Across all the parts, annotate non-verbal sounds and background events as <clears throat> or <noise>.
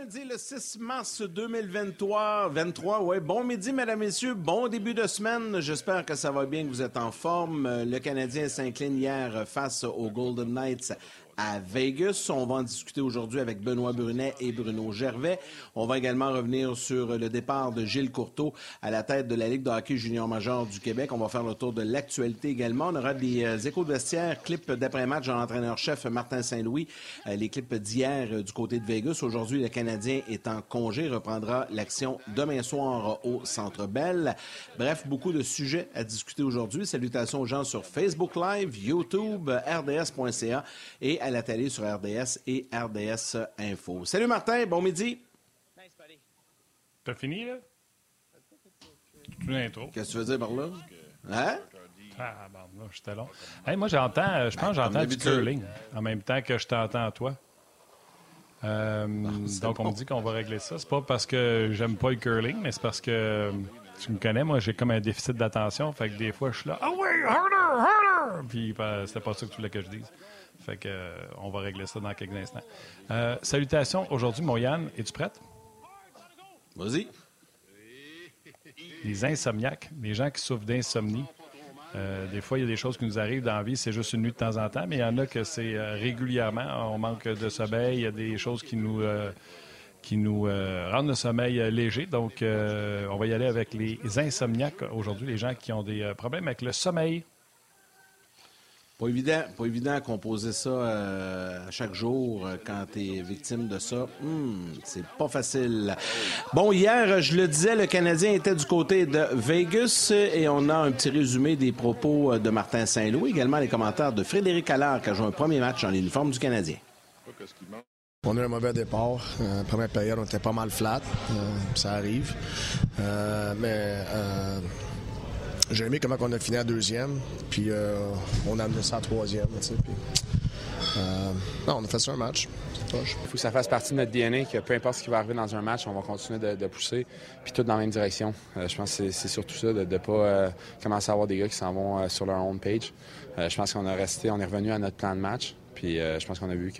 Le 6 mars 2023, 23, ouais. Bon midi, mesdames, messieurs. Bon début de semaine. J'espère que ça va bien, que vous êtes en forme. Le Canadien s'incline hier face aux Golden Knights à Vegas. On va en discuter aujourd'hui avec Benoît Brunet et Bruno Gervais. On va également revenir sur le départ de Gilles Courteau à la tête de la Ligue de hockey junior major du Québec. On va faire le tour de l'actualité également. On aura des euh, échos de vestiaire, clips d'après-match de l'entraîneur-chef Martin Saint-Louis, euh, les clips d'hier euh, du côté de Vegas. Aujourd'hui, le Canadien est en congé, reprendra l'action demain soir au Centre Bell. Bref, beaucoup de sujets à discuter aujourd'hui. Salutations aux gens sur Facebook Live, YouTube, rds.ca et à à la télé sur RDS et RDS Info. Salut Martin, bon midi. T'as fini, là? Qu'est-ce que tu veux dire par là? Hein? Ah, bon, là, j'étais long. Hey, moi, j'entends, je pense que j'entends du curling en même temps que je t'entends, toi. Euh, donc, on me dit qu'on va régler ça. C'est pas parce que j'aime pas le curling, mais c'est parce que tu me connais, moi, j'ai comme un déficit d'attention. Fait que des fois, je suis là, ah oui, harder, harder! Puis, ben, c'était pas ça que tu voulais que je dise. Fait que, euh, on va régler ça dans quelques instants. Euh, salutations aujourd'hui, mon Yann. Es-tu prête? Vas-y. Les insomniaques, les gens qui souffrent d'insomnie. Euh, des fois, il y a des choses qui nous arrivent dans la vie, c'est juste une nuit de temps en temps, mais il y en a que c'est régulièrement. On manque de sommeil, il y a des choses qui nous, qui nous rendent le sommeil léger. Donc, on va y aller avec les insomniaques aujourd'hui, les gens qui ont des problèmes avec le sommeil. Pas évident, pas évident à composer ça euh, chaque jour euh, quand tu es victime de ça. Hmm, c'est pas facile. Bon, hier, je le disais, le Canadien était du côté de Vegas et on a un petit résumé des propos euh, de Martin Saint-Louis, également les commentaires de Frédéric Allard qui a joué un premier match en l'uniforme du Canadien. On a eu un mauvais départ. Euh, première période, on était pas mal flat. ça arrive. mais j'ai aimé comment on a fini à deuxième, puis euh, on a amené ça à troisième. Euh, non, on a fait ça un match. Il faut que ça fasse partie de notre DNA, que peu importe ce qui va arriver dans un match, on va continuer de, pousser, puis tout dans la même direction. Euh, je pense que c'est surtout ça, de ne pas commencer à avoir des gars qui s'en vont sur leur home page. je pense qu'on a resté, on est revenu à notre plan de match. Puis euh, je pense qu'on a vu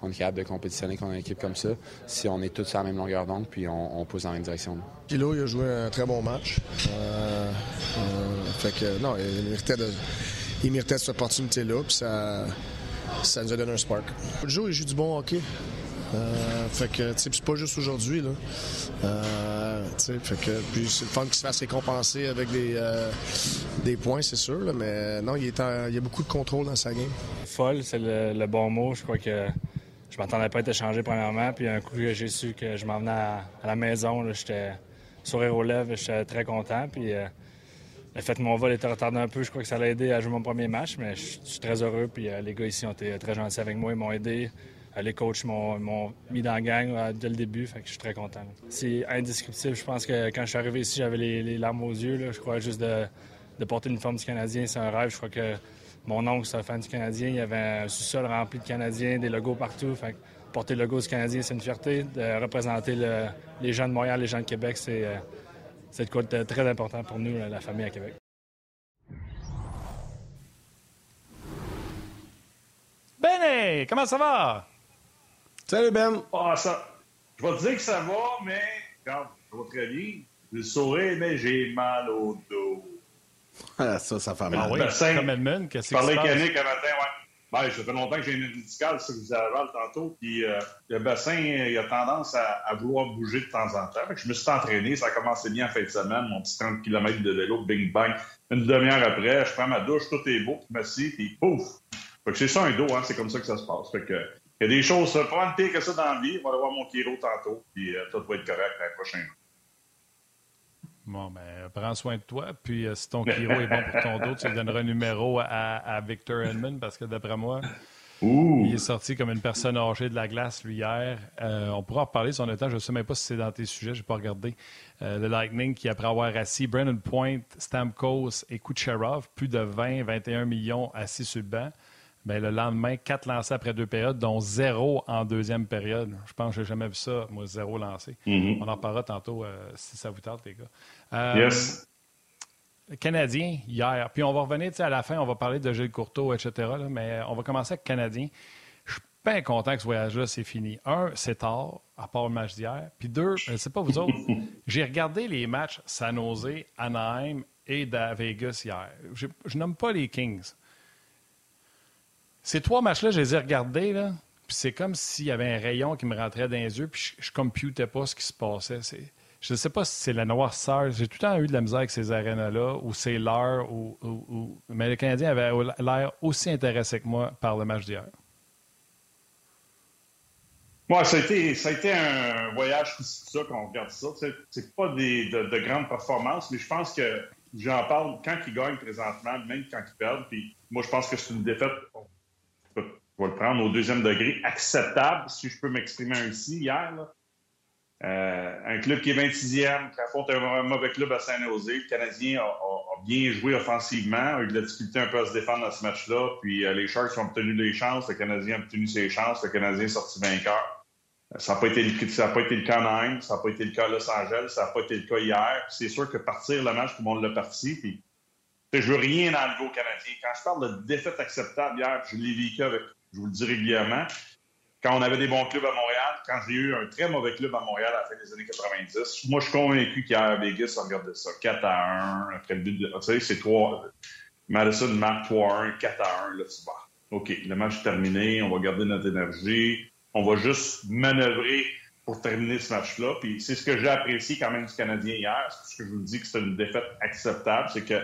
qu'on est capable de compétitionner contre une équipe comme ça si on est tous à la même longueur d'onde puis on, pousse dans la même direction. Kilo, il a joué un très bon match. Euh, euh, fait que non, il méritait, de, cette opportunité-là. Puis ça, ça nous a donné un spark. Joe, il joue du bon hockey? Euh, fait que, c'est pas juste aujourd'hui, là. Euh, fait que, puis c'est le fun qu'il se fasse récompenser avec des, euh, des points, c'est sûr, là, mais non, il, est il y a beaucoup de contrôle dans sa game. Folle, c'est le, bon mot. Je crois que je m'attendais pas à être échangé premièrement, puis un coup que j'ai su que je m'en venais à, la maison, j'étais sourire aux lèvres, j'étais très content, puis le fait que mon vol était retardé un peu, je crois que ça l'a aidé à jouer mon premier match, mais je suis très heureux. Puis les gars ici ont été très gentils avec moi, ils m'ont aidé. Les coachs m'ont mis dans la gang dès le début, je suis très content. C'est indescriptible. Je pense que quand je suis arrivé ici, j'avais les, larmes aux yeux. Je crois juste de, de porter l'uniforme du Canadien, c'est un rêve. Je crois que mon oncle, c'est un fan du Canadien. Il y avait un sous-sol rempli de Canadiens, des logos partout. Porter le logo du Canadien, c'est une fierté. De représenter les gens de Montréal, les gens de Québec, c'est euh, très important pour nous, la famille à Québec. Benny, comment ça va? Salut Ben. Ah, ça. Je vais te dire que ça va, mais regarde, ça va très bien. Je souris, mais j'ai mal au dos. Ah, ça, ça fait mal. Ah oui, bassin, comme Edmund, qu'est-ce que c'est? canique un matin, ouais. Ben, ça fait longtemps que j'ai une médicale, ça que vous avez tantôt. Puis euh, le bassin, il a tendance à, vouloir bouger de temps en temps. je me suis entraîné, ça a commencé bien en fin de semaine, mon petit 30 km de vélo, bing bang. Une demi-heure après, je prends ma douche, tout est beau, je m'assieds, puis pouf! Fait que c'est ça un dos, hein, c'est comme ça que ça se passe. Fait que il y a des choses, pas pire que ça dans la vie. On va aller voir mon Kiro tantôt, puis euh, tout va être correct l'année prochaine. Bon, ben, prends soin de toi. Puis, euh, si ton Kiro est bon pour ton dos, tu donneras un numéro à, Victor Edmond, parce que d'après moi, Il est sorti comme une personne âgée de la glace, lui, hier. Euh, on pourra en reparler si on a le temps. Je ne sais même pas si c'est dans tes sujets, je n'ai pas regardé. Euh, le Lightning qui, après avoir assis Brandon Point, Stamkos et Kucherov, plus de 20, 21 millions assis sur le banc. Bien, le lendemain, quatre lancés après deux périodes, dont zéro en deuxième période. Je pense que je n'ai jamais vu ça, moi, zéro lancé. Mm-hmm. On en parlera tantôt si ça vous tente, les gars. yes. Canadien hier. Puis on va revenir à la fin, on va parler de Gilles Courteau, etc. mais on va commencer avec Canadien. Je suis bien content que ce voyage-là, c'est fini. Un, c'est tard, à part le match d'hier. Puis deux, je ne sais pas vous autres, <laughs> j'ai regardé les matchs San Jose, Anaheim et de Vegas hier. Je, je nomme pas les Kings. Ces trois matchs-là, je les ai regardés, là, puis c'est comme s'il y avait un rayon qui me rentrait dans les yeux, puis je, je computais pas ce qui se passait. Je ne sais pas si c'est la noirceur. J'ai tout le temps eu de la misère avec ces arénas-là, ou c'est l'heure, ou, mais le Canadien avait l'air aussi intéressé que moi par le match d'hier. Moi, ça a, été, ça a été un voyage plus ça qu'on regarde ça. C'est pas des, de, grandes performances, mais je pense que j'en parle quand ils gagnent présentement, même quand ils perdent. Puis moi, je pense que c'est une défaite, je vais le prendre au deuxième degré, acceptable, si je peux m'exprimer ainsi, hier. Euh, un club qui est 26e, qui affronte un, mauvais club à Saint-Nosé. Le Canadien a, bien joué offensivement, a eu de la difficulté un peu à se défendre dans ce match-là. Puis euh, les Sharks ont obtenu des chances, le Canadien a obtenu ses chances, le Canadien est sorti vainqueur. Euh, ça n'a pas, été le, cas Nîmes, ça n'a pas été le cas à Los Angeles, ça n'a pas été le cas hier. C'est sûr que partir le match, tout le monde l'a parti. Puis, je veux rien enlever au Canadien. Quand je parle de défaite acceptable hier, je l'ai vécu avec, je vous le dis régulièrement, quand on avait des bons clubs à Montréal, quand j'ai eu un très mauvais club à Montréal à la fin des années 90, moi, je suis convaincu qu'hier Vegas, on regardait ça 4 à 1, après le but de. Tu sais, c'est 3. Madison marque 3 à 1, 4 à 1. Là, tu vas. OK, le match est terminé, on va garder notre énergie, on va juste manœuvrer pour terminer ce match-là. Puis c'est ce que j'ai apprécié quand même du Canadien hier. C'est ce que je vous dis que c'était une défaite acceptable. C'est que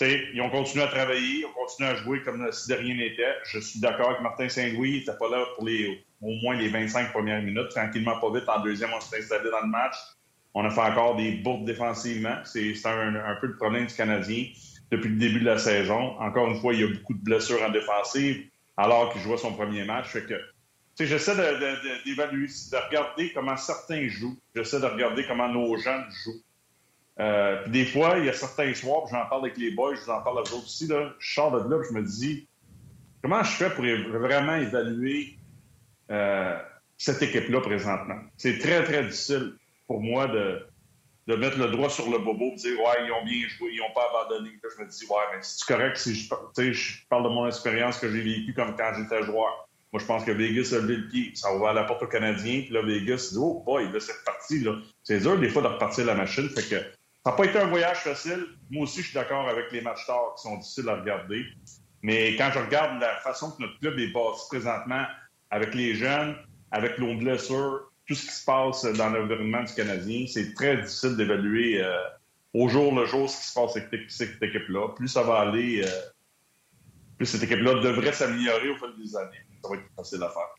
ils ont continué à travailler, ils ont continué à jouer comme si de rien n'était. Je suis d'accord que Martin Saint-Louis n'était pas là pour les, au moins les 25 premières minutes. Tranquillement, pas vite, en deuxième, on s'est installé dans le match. On a fait encore des bourdes défensivement. C'est un, peu le problème du Canadien depuis le début de la saison. Encore une fois, il y a beaucoup de blessures en défensive alors qu'il jouait son premier match. Que, j'essaie d'évaluer, de, de, regarder comment certains jouent. J'essaie de regarder comment nos jeunes jouent. Euh, puis des fois, il y a certains soirs, j'en parle avec les boys, je vous en parle à vous aussi, là, je sors de là, je me dis, comment je fais pour vraiment évaluer euh, cette équipe-là présentement? C'est très, très difficile pour moi de, mettre le droit sur le bobo et dire, ouais, ils ont bien joué, ils n'ont pas abandonné. Je me dis, ouais, mais c'est correct si je, je parle de mon expérience que j'ai vécue comme quand j'étais joueur? Moi, je pense que Vegas a levé le pied. Ça va à la porte aux Canadiens. Puis là, Vegas dit, oh boy, là, c'est reparti. Là. C'est dur, des fois, de repartir la machine. Fait que ça n'a pas été un voyage facile. Moi aussi, je suis d'accord avec les matchs tard qui sont difficiles à regarder. Mais quand je regarde la façon que notre club est bâti présentement, avec les jeunes, avec nos blessures, tout ce qui se passe dans l'environnement du Canadien, c'est très difficile d'évaluer euh, au jour le jour ce qui se passe avec cette équipe-là. Plus ça va aller, euh, plus cette équipe-là devrait s'améliorer au fil des années. Ça va être facile à faire.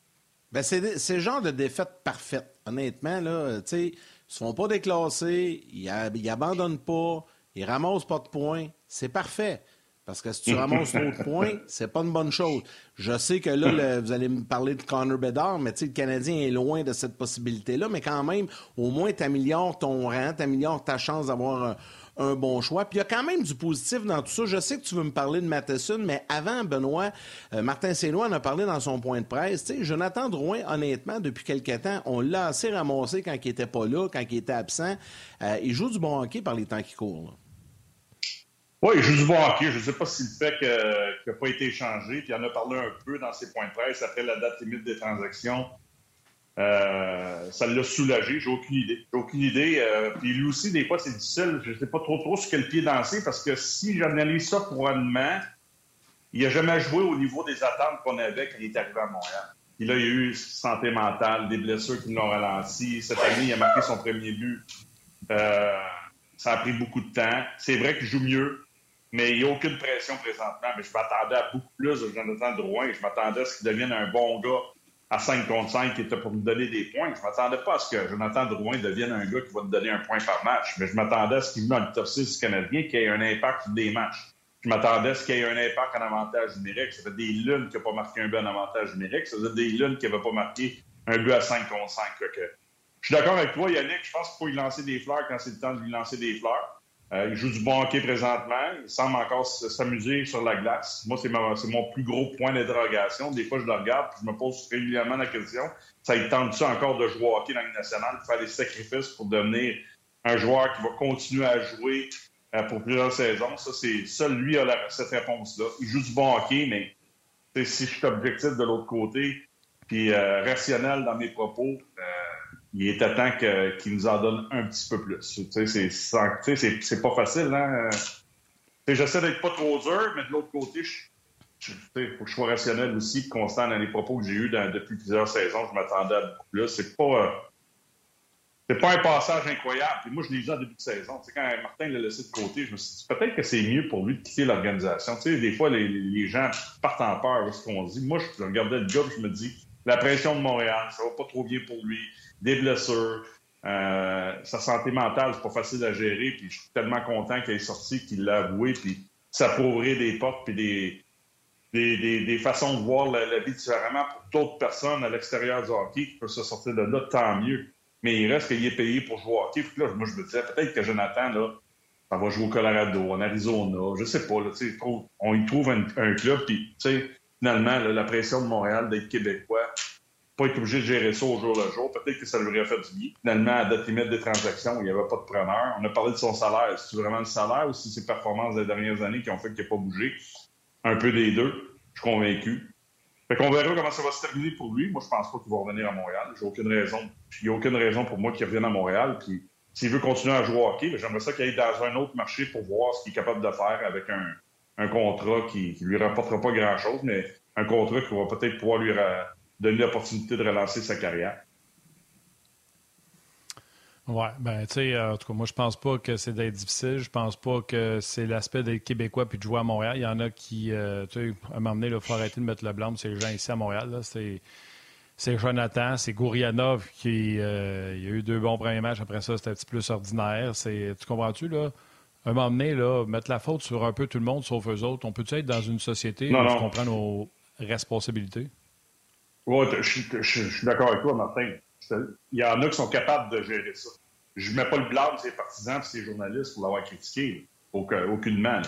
Ben c'est le genre de défaite parfaite. Honnêtement, là, se font pas déclasser, ils, abandonnent pas, ils ramassent pas de points. C'est parfait. Parce que si tu ramasses trop de points, <laughs> c'est pas une bonne chose. Je sais que là, vous allez me parler de Connor Bedard, mais le Canadien est loin de cette possibilité-là. Mais quand même, au moins, tu améliores ton rang, tu améliores ta chance d'avoir un bon choix. Puis il y a quand même du positif dans tout ça. Je sais que tu veux me parler de Matheson, mais avant, Benoît, euh, Martin Sénois en a parlé dans son point de presse. Jonathan Drouin, honnêtement, depuis quelques temps, on l'a assez ramassé quand il n'était pas là, quand il était absent. Euh, il joue du bon hockey par les temps qui courent. Oui, il joue du bon hockey. Je ne sais pas si le fait qu'il n'a pas été échangé, puis il en a parlé un peu dans ses points de presse après la date limite des transactions. Euh, ça l'a soulagé, j'ai aucune idée. J'ai aucune idée. Euh, puis lui aussi, des fois, c'est difficile. Je ne sais pas trop trop sur quel pied danser parce que si j'analyse ça couronnement, il n'a jamais joué au niveau des attentes qu'on avait quand il est arrivé à Montréal. Puis là, il a eu santé mentale, des blessures qui l'ont ralenti. Cette année, il a marqué son premier but. Euh, ça a pris beaucoup de temps. C'est vrai qu'il joue mieux, mais il n'y a aucune pression présentement. Mais je m'attendais à beaucoup plus de Jonathan Drouin. Je m'attendais à ce qu'il devienne un bon gars à 5 contre 5 qui était pour nous donner des points. Je ne m'attendais pas à ce que Jonathan Drouin devienne un gars qui va nous donner un point par match, mais je m'attendais à ce qu'il dans le top 6 canadien qui ait un impact sur des matchs. je m'attendais à ce qu'il y ait un impact en avantage numérique. Ça fait des lunes qu'il n'a pas marqué un but en avantage numérique. Ça fait des lunes qu'il n'avait pas marqué un but à 5 contre 5. Je suis d'accord avec toi, Yannick. Je pense qu'il faut lui lancer des fleurs quand c'est le temps de lui lancer des fleurs. Euh, il joue du bon hockey présentement. Il semble encore s'amuser sur la glace. Moi, c'est mon plus gros point d'interrogation. Des fois, je le regarde et je me pose régulièrement la question ça il tente-tu encore de jouer au hockey dans la nationale, de faire des sacrifices pour devenir un joueur qui va continuer à jouer euh, pour plusieurs saisons? Ça, c'est seul lui a cette réponse-là. Il joue du bon hockey, mais si je suis objectif de l'autre côté, puis euh, rationnel dans mes propos, il est à temps qu'il nous en donne un petit peu plus. C'est pas facile, hein? J'essaie d'être pas trop dur, mais de l'autre côté, il faut que je sois rationnel aussi, constant dans les propos que j'ai eus depuis plusieurs saisons. Je m'attendais à beaucoup plus. C'est pas. c'est pas un passage incroyable. Moi, je l'ai dit en début de saison. quand Martin l'a laissé de côté, je me suis dit peut-être que c'est mieux pour lui de quitter l'organisation. des fois, les, gens partent en peur ce qu'on dit? Moi, je regardais le job, je me dis la pression de Montréal, ça va pas trop bien pour lui des blessures. Euh, sa santé mentale, c'est pas facile à gérer. Puis je suis tellement content qu'il ait sorti, qu'il l'a avoué. Puis ça ouvrir des portes puis des, des, façons de voir la, vie différemment pour d'autres personnes à l'extérieur du hockey qui peuvent se sortir de là, tant mieux. Mais il reste qu'il est payé pour jouer au hockey. là, moi, je me disais, peut-être que Jonathan, là, ça va jouer au Colorado, en Arizona, je sais pas. On y trouve un, club, puis finalement, la pression de Montréal d'être québécois, pas être obligé de gérer ça au jour le jour. Peut-être que ça lui aurait fait du bien. Finalement, à date limite des transactions, il n'y avait pas de preneur. On a parlé de son salaire. C'est vraiment le salaire ou si ses performances des dernières années qui ont fait qu'il n'a pas bougé? Un peu des deux. Je suis convaincu. Fait qu'on verra comment ça va se terminer pour lui. Moi, je pense pas qu'il va revenir à Montréal. J'ai aucune raison. Il n'y a aucune raison pour moi qu'il revienne à Montréal. Puis s'il veut continuer à jouer au hockey, ben, j'aimerais ça qu'il aille dans un autre marché pour voir ce qu'il est capable de faire avec un, contrat qui ne lui rapportera pas grand-chose, mais un contrat qui va peut-être pouvoir lui, donner l'opportunité de relancer sa carrière. Oui, ben tu sais, euh, en tout cas, moi, je pense pas que c'est d'être difficile. Je pense pas que c'est l'aspect d'être québécois puis de jouer à Montréal. Il y en a qui, euh, tu sais, à un moment donné, il faut arrêter de mettre le blanc c'est les gens ici à Montréal. C'est, Jonathan, c'est Gourianov qui euh, il a eu deux bons premiers matchs. Après ça, c'était un petit plus ordinaire. Tu comprends-tu, là? À un moment donné, là, mettre la faute sur un peu tout le monde sauf eux autres. On peut-tu être dans une société où on comprend nos responsabilités? Oui, je, suis d'accord avec toi, Martin. Il y en a qui sont capables de gérer ça. Je ne mets pas le blâme ces partisans et ces journalistes pour l'avoir critiqué, aucunement.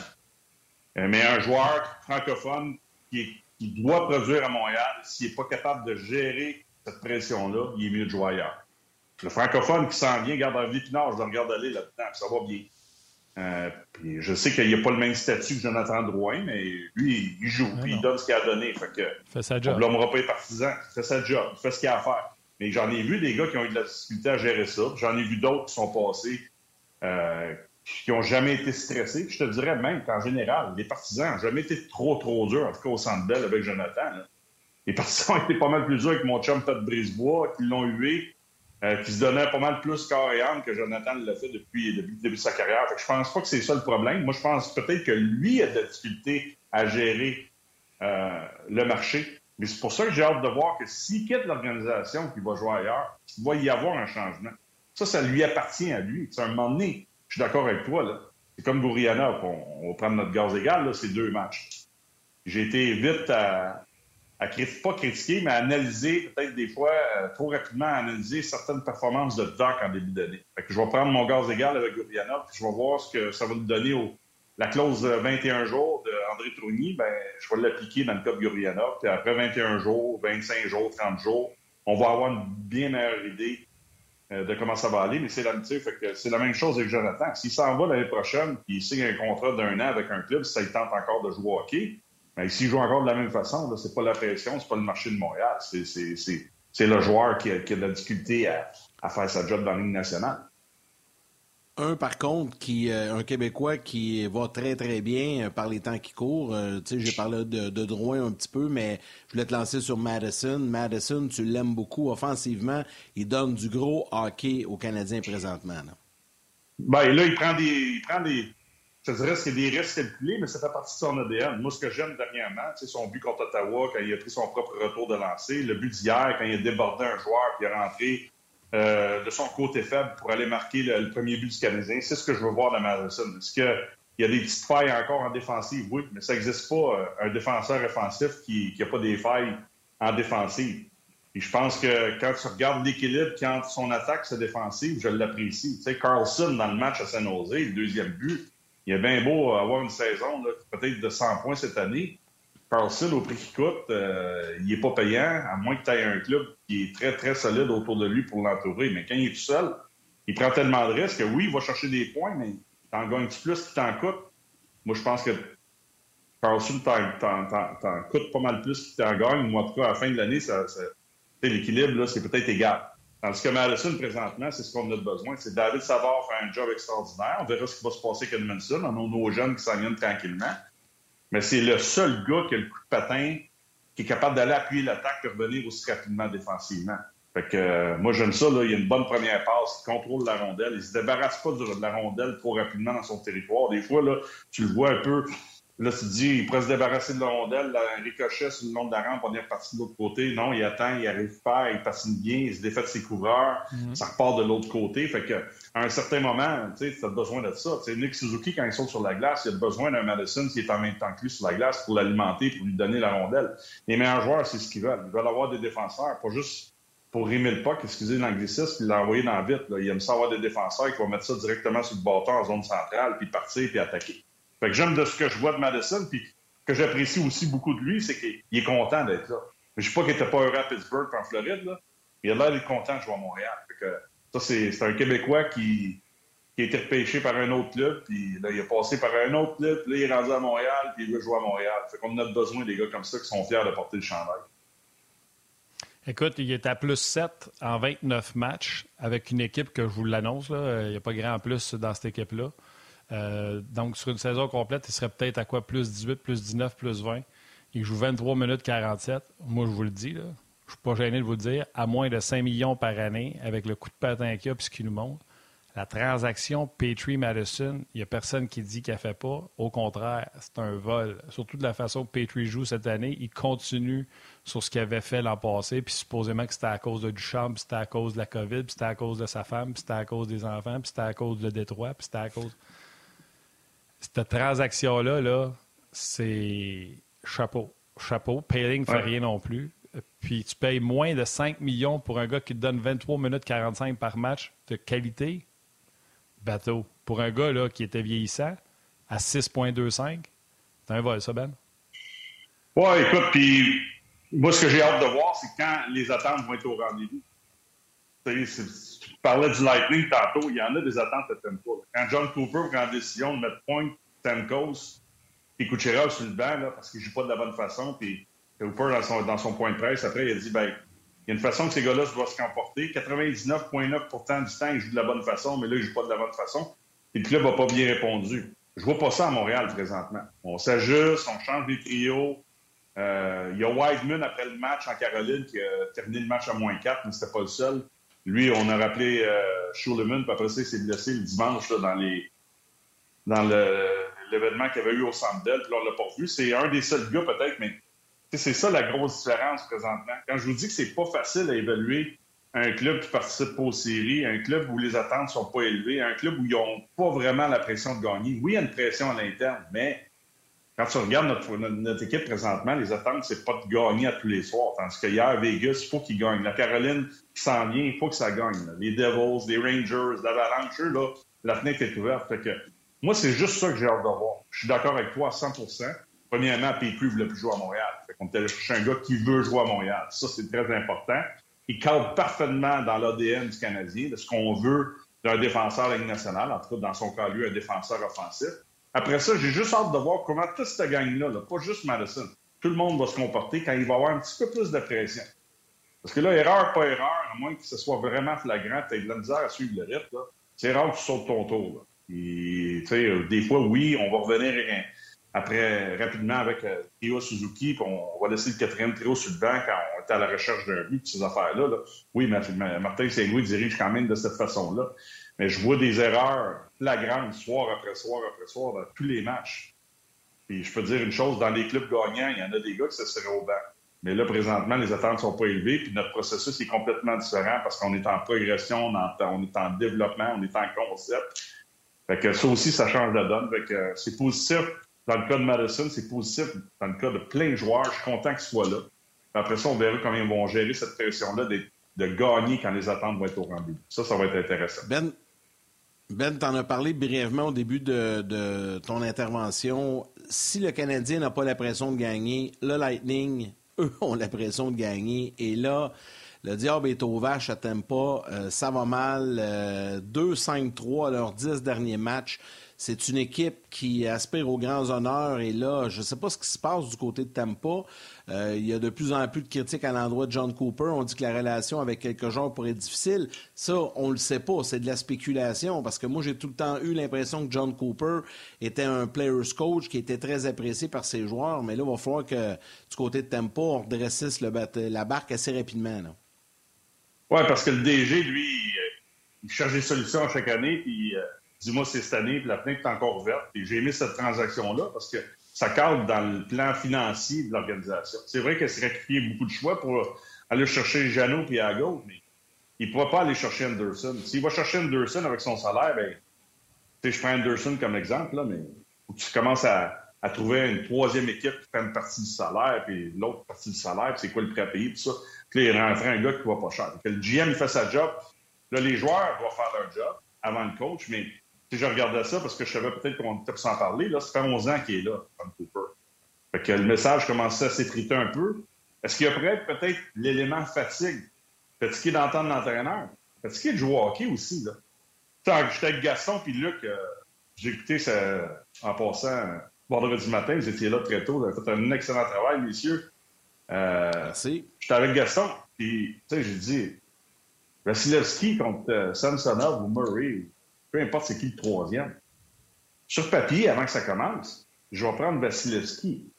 Euh, mais un joueur francophone qui, doit produire à Montréal, s'il n'est pas capable de gérer cette pression-là, il est mieux de jouer ailleurs. Le francophone qui s'en vient, garde un vie je le regarde aller là-dedans, ça va bien. Euh, je sais qu'il n'y a pas le même statut que Jonathan Drouin, mais lui, il joue, puis il donne ce qu'il a donné. Fait que, fait sa job. On ne pas les partisans. Il fait sa job, il fait ce qu'il a à faire. Mais j'en ai vu des gars qui ont eu de la difficulté à gérer ça. J'en ai vu d'autres qui sont passés, euh, qui n'ont jamais été stressés. je te dirais même qu'en général, les partisans n'ont jamais été trop, trop durs, en tout cas au centre belle avec Jonathan. Les <laughs> partisans ont été pas mal plus durs avec mon chum Todd Brisebois, qui l'ont hué euh, qui se donnait pas mal plus corps et âme que Jonathan l'a fait depuis, le début de sa carrière. Je je pense pas que c'est ça le problème. Moi, je pense peut-être que lui a de la difficulté à gérer euh, le marché. Mais c'est pour ça que j'ai hâte de voir que s'il quitte l'organisation qu'il va jouer ailleurs, il va y avoir un changement. Ça, ça lui appartient à lui. C'est un moment donné, je suis d'accord avec toi, là. C'est comme Bouriana, on, on va prendre notre gaz égal, là, c'est deux matchs. J'ai été vite à, à pas critiquer, mais à analyser, peut-être des fois, euh, trop rapidement, à analyser certaines performances de Doc en début d'année. je vais prendre mon gaz égal avec Gurianov, puis je vais voir ce que ça va nous donner au, la clause 21 jours d'André Trogny, ben, je vais l'appliquer dans le cas de Gurianov. Puis après 21 jours, 25 jours, 30 jours, on va avoir une bien meilleure idée euh, de comment ça va aller. Mais c'est la, c'est la même chose avec Jonathan. S'il s'en va l'année prochaine, puis il signe un contrat d'un an avec un club, ça il tente encore de jouer au hockey, mais s'il joue encore de la même façon, c'est pas la pression, c'est pas le marché de Montréal. C'est le joueur qui a, de la difficulté à, faire sa job dans la Ligue nationale. Un, par contre, qui euh, un Québécois qui va très, très bien euh, par les temps qui courent. Euh, j'ai parlé de, de Drouin un petit peu, mais je voulais te lancer sur Madison. Madison, tu l'aimes beaucoup offensivement. Il donne du gros hockey aux Canadiens présentement. Là. Ben, là, il prend des, il prend des, je te dirais c'est des risques calculés, mais ça fait partie de son ADN. Moi, ce que j'aime dernièrement, c'est son but contre Ottawa, quand il a pris son propre retour de lancer, le but d'hier, quand il a débordé un joueur, puis il est rentré euh, de son côté faible pour aller marquer le, premier but du Canadien. C'est ce que je veux voir de Madison. Est-ce que il y a des petites failles encore en défensive, oui, mais ça n'existe pas euh, un défenseur offensif qui n'a pas des failles en défensive. Et je pense que quand tu regardes l'équilibre qui entre son attaque et sa défensive, je l'apprécie. Tu sais, Carlson, dans le match à San Jose, le deuxième but, il est bien beau avoir une saison peut-être de 100 points cette année. Carlson, au prix qu'il coûte, euh, il n'est pas payant, à moins que tu aies un club qui est très, très solide autour de lui pour l'entourer. Mais quand il est tout seul, il prend tellement de risques que oui, il va chercher des points, mais t'en gagnes-tu plus qu'il t'en coûte? Moi, je pense que Carlson t'en coûte pas mal plus qu'il t'en gagne. Moi, en tout cas, à la fin de l'année, ça, l'équilibre, c'est peut-être égal. Tandis que Madison, présentement, c'est ce qu'on a besoin. C'est David Savard faire un job extraordinaire. On verra ce qui va se passer avec Edmondson. On a nos jeunes qui s'en viennent tranquillement. Mais c'est le seul gars qui a le coup de patin, qui est capable d'aller appuyer l'attaque et revenir aussi rapidement défensivement. Fait que, euh, moi, j'aime ça. Il y a une bonne première passe, il contrôle la rondelle. Il se débarrasse pas de la rondelle trop rapidement dans son territoire. Des fois, là, tu le vois un peu Là, tu te dis, il pourrait se débarrasser de la rondelle, un ricochet sur le long de la rampe, venir partir de l'autre côté. Non, il attend, il arrive pas, il patine bien, il se défait de ses couvreurs, mhm. ça repart de l'autre côté. Fait que, à un certain moment, tu as besoin de ça. sais, Nick Suzuki, quand il saute sur la glace, il a besoin d'un Madison qui est en même temps que lui sur la glace pour l'alimenter, pour lui donner la rondelle. Les meilleurs joueurs, c'est ce qu'ils veulent. Ils veulent avoir des défenseurs, pas juste pour rimer le puck, excusez l'anglicisme, puis l'envoyer dans la vite. Là. Il aime ça avoir des défenseurs qui vont mettre ça directement sur le bâton en zone centrale, puis partir, puis attaquer. Fait que j'aime de ce que je vois de Madison, puis que j'apprécie aussi beaucoup de lui, c'est qu'il est content d'être là. Je ne sais pas qu'il n'était pas heureux à Pittsburgh en Floride, là. Il a l'air d'être content de jouer à Montréal. Ça, c'est un Québécois qui, a été repêché par un autre club, puis là, il a passé par un autre club, puis là, il est rendu à Montréal, puis il veut jouer à Montréal. Fait qu'on a besoin des gars comme ça qui sont fiers de porter le chandail. Écoute, il est à plus 7 en 29 matchs avec une équipe que je vous l'annonce. Il n'y a pas grand plus dans cette équipe-là. Euh, donc, sur une saison complète, il serait peut-être à quoi? Plus 18, plus 19, plus 20. Il joue 23 minutes 47. Moi, je vous le dis, là, je ne suis pas gêné de vous le dire, à moins de 5 millions par année, avec le coup de patin qu'il y a et ce qu'il nous montre, la transaction Petrie-Madison, il n'y a personne qui dit qu'elle ne fait pas. Au contraire, c'est un vol. Surtout de la façon que Petrie joue cette année, il continue sur ce qu'il avait fait l'an passé, puis supposément que c'était à cause de Duchamp, puis c'était à cause de la COVID, puis c'était à cause de sa femme, puis c'était à cause des enfants, puis c'était à cause de Détroit, puis c'était à cause cette transaction-là, -là, c'est chapeau. Chapeau. Payling ne fait rien non plus. Puis tu payes moins de 5 millions pour un gars qui te donne 23 minutes 45 par match de qualité. Bateau. Pour un gars là, qui était vieillissant, à 6,25, c'est un vol, ça, Ben? Oui, écoute, puis moi, ce que j'ai hâte de voir, c'est quand les attentes vont être au rendez-vous tu parlais du Lightning tantôt, il y en a des attentes à Tempo. Quand John Cooper prend la décision de mettre Point, Stamkos et Kucherov sur le banc, là, parce qu'il ne joue pas de la bonne façon, puis Cooper, dans son, point de presse, après, il a dit ben, il y a une façon que ces gars-là doivent se comporter. 99,9% du temps, ils jouent de la bonne façon, mais là, ils ne jouent pas de la bonne façon. Et le club n'a pas bien répondu. Je vois pas ça à Montréal présentement. On s'ajuste, on change des trios. Euh, il y a Wideman après le match en Caroline qui a terminé le match à moins 4, mais c'était pas le seul. Lui, on a rappelé euh, puis après ça, blessé le dimanche dans l'événement qu'il y avait eu au Centre puis là, on l'a pas vu. C'est un des seuls gars, peut-être, mais c'est ça la grosse différence présentement. Quand je vous dis que c'est pas facile à évaluer un club qui participe pas aux séries, un club où les attentes sont pas élevées, un club où ils n'ont pas vraiment la pression de gagner. Oui, il y a une pression à l'interne, mais quand tu regardes notre, équipe présentement, les attentes, c'est pas de gagner à tous les soirs. Tandis qu'hier, Vegas, il faut qu'ils gagnent. La Caroline qui s'en vient, il faut que ça gagne. Les Devils, les Rangers, l'Avalanche, là, la fenêtre est ouverte. que, moi, c'est juste ça que j'ai hâte de voir. Je suis d'accord avec toi à 100 Premièrement, PQ voulait plus jouer à Montréal. Fait qu'on chercher un gars qui veut jouer à Montréal. Ça, c'est très important. Il cadre parfaitement dans l'ADN du Canadien, de ce qu'on veut d'un défenseur la Ligue en tout cas dans son cas, lui, un défenseur offensif. Après ça, j'ai juste hâte de voir comment toute cette gang-là, pas juste Madison, tout le monde va se comporter quand il va avoir un petit peu plus de pression. Parce que là, erreur, pas erreur, à moins que ce soit vraiment flagrant, tu de la misère à suivre le rythme, c'est rare que tu sautes ton tour. Et, des fois, oui, on va revenir après rapidement avec euh, Trio Suzuki, puis on, va laisser le quatrième trio sur le banc quand on est à la recherche d'un but, ces affaires-là. Oui, Martin Saint-Louis dirige quand même de cette façon-là. Mais je vois des erreurs flagrantes soir après soir après soir dans tous les matchs. Puis je peux dire une chose, dans les clubs gagnants, il y en a des gars qui se seraient au banc. Mais là, présentement, les attentes ne sont pas élevées, puis notre processus est complètement différent parce qu'on est en progression, on, est en développement, on est en concept. Fait que ça aussi, ça change la donne. Que c'est positif dans le cas de Madison, c'est positif dans le cas de plein de joueurs. Je suis content qu'ils soient là. Après ça, on verra comment ils vont gérer cette pression-là de, de gagner quand les attentes vont être au rendez-vous. Ça, ça va être intéressant. Ben, ben, t'en as parlé brièvement au début de, ton intervention. Si le Canadien n'a pas la pression de gagner, le Lightning, <laughs> eux, ont la pression de gagner. Et là, le diable est au vache, ça t'aime pas. Euh, ça va mal. 2-5-3 euh, à leurs 10 derniers matchs. C'est une équipe qui aspire aux grands honneurs et là, je ne sais pas ce qui se passe du côté de Tampa. Euh, il y a de plus en plus de critiques à l'endroit de John Cooper. On dit que la relation avec quelques joueurs pourrait être difficile. Ça, on le sait pas. C'est de la spéculation parce que moi, j'ai tout le temps eu l'impression que John Cooper était un player's coach qui était très apprécié par ses joueurs. Mais là, il va falloir que du côté de Tampa, on redressisse la barque assez rapidement. Oui, parce que le DG, lui, il cherche des solutions chaque année, euh, dis-moi c'est cette année, puis la fenêtre est encore ouverte. Et j'ai aimé cette transaction-là parce que ça cadre dans le plan financier de l'organisation. C'est vrai que c'est sacrifié beaucoup de choix pour aller chercher Jeannot puis Ago, mais il ne pourra pas aller chercher Anderson. S'il va chercher Anderson avec son salaire, ben, je prends Anderson comme exemple, là, mais tu commences à, trouver une troisième équipe qui fait une partie du salaire, puis l'autre partie du salaire, puis c'est quoi le prêt à payer, tout ça. Puis là, il rentrer un gars qui va pas cher. Le GM fait sa job. Là, les joueurs doivent faire leur job avant le coach, mais si je regardais ça, parce que je savais peut-être qu'on était s'en parler, là, ça fait 11 ans qu'il est là, Tom Cooper. Fait que le message commençait à s'effriter un peu. Est-ce qu'il y a peut-être l'élément fatigue? Fatigué d'entendre l'entraîneur? Fatigué de jouer au hockey aussi, là. J'étais avec Gaston puis Luc, euh, j'ai écouté ça en passant vendredi matin, vous étiez là très tôt, vous avez fait un excellent travail, messieurs. Euh, Merci. J'étais avec Gaston, puis j'ai dit Vasilevski contre euh, Samsonov ou Murray, peu importe c'est qui le troisième. Sur papier, avant que ça commence, je vais prendre Vasilevski.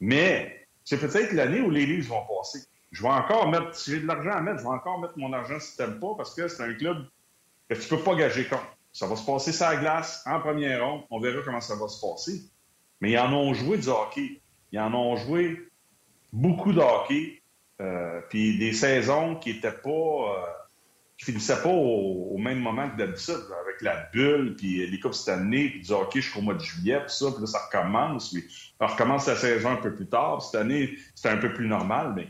Mais c'est peut-être l'année où les livres vont passer. Je vais encore mettre, si j'ai de l'argent à mettre, je vais encore mettre mon argent si tu pas parce que c'est un club que tu peux pas gager contre. Ça va se passer sur la glace en première ronde. On verra comment ça va se passer. Mais ils en ont joué du hockey. Ils en ont joué beaucoup de hockey. Euh, puis des saisons qui n'étaient pas. Euh, qui finissaient pas au, même moment que d'habitude, avec la bulle, puis les Coupes Stanley, puis du hockey jusqu'au mois de juillet, puis ça, puis là, ça recommence. Mais on recommence la saison un peu plus tard. Cette année, c'était un peu plus normal, mais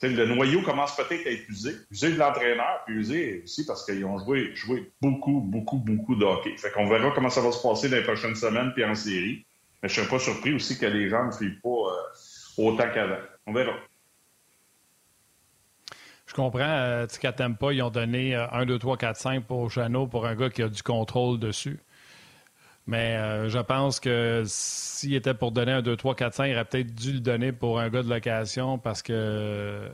le noyau commence peut-être à être usé. Usé de l'entraîneur, puis usé aussi parce qu'ils ont joué, joué beaucoup, beaucoup, beaucoup de hockey. Fait qu'on verra comment ça va se passer dans les prochaines semaines, puis en série. Mais je ne serais pas surpris aussi que les gens ne suivent pas euh, autant qu'avant. On verra. Je comprends. Euh, qu'à Tempa, ils ont donné 1, 2, 3, 4, 5 pour Jeannot, pour un gars qui a du contrôle dessus. Mais euh, je pense que s'il était pour donner un 2, 3, 4, 5, il aurait peut-être dû le donner pour un gars de location parce que.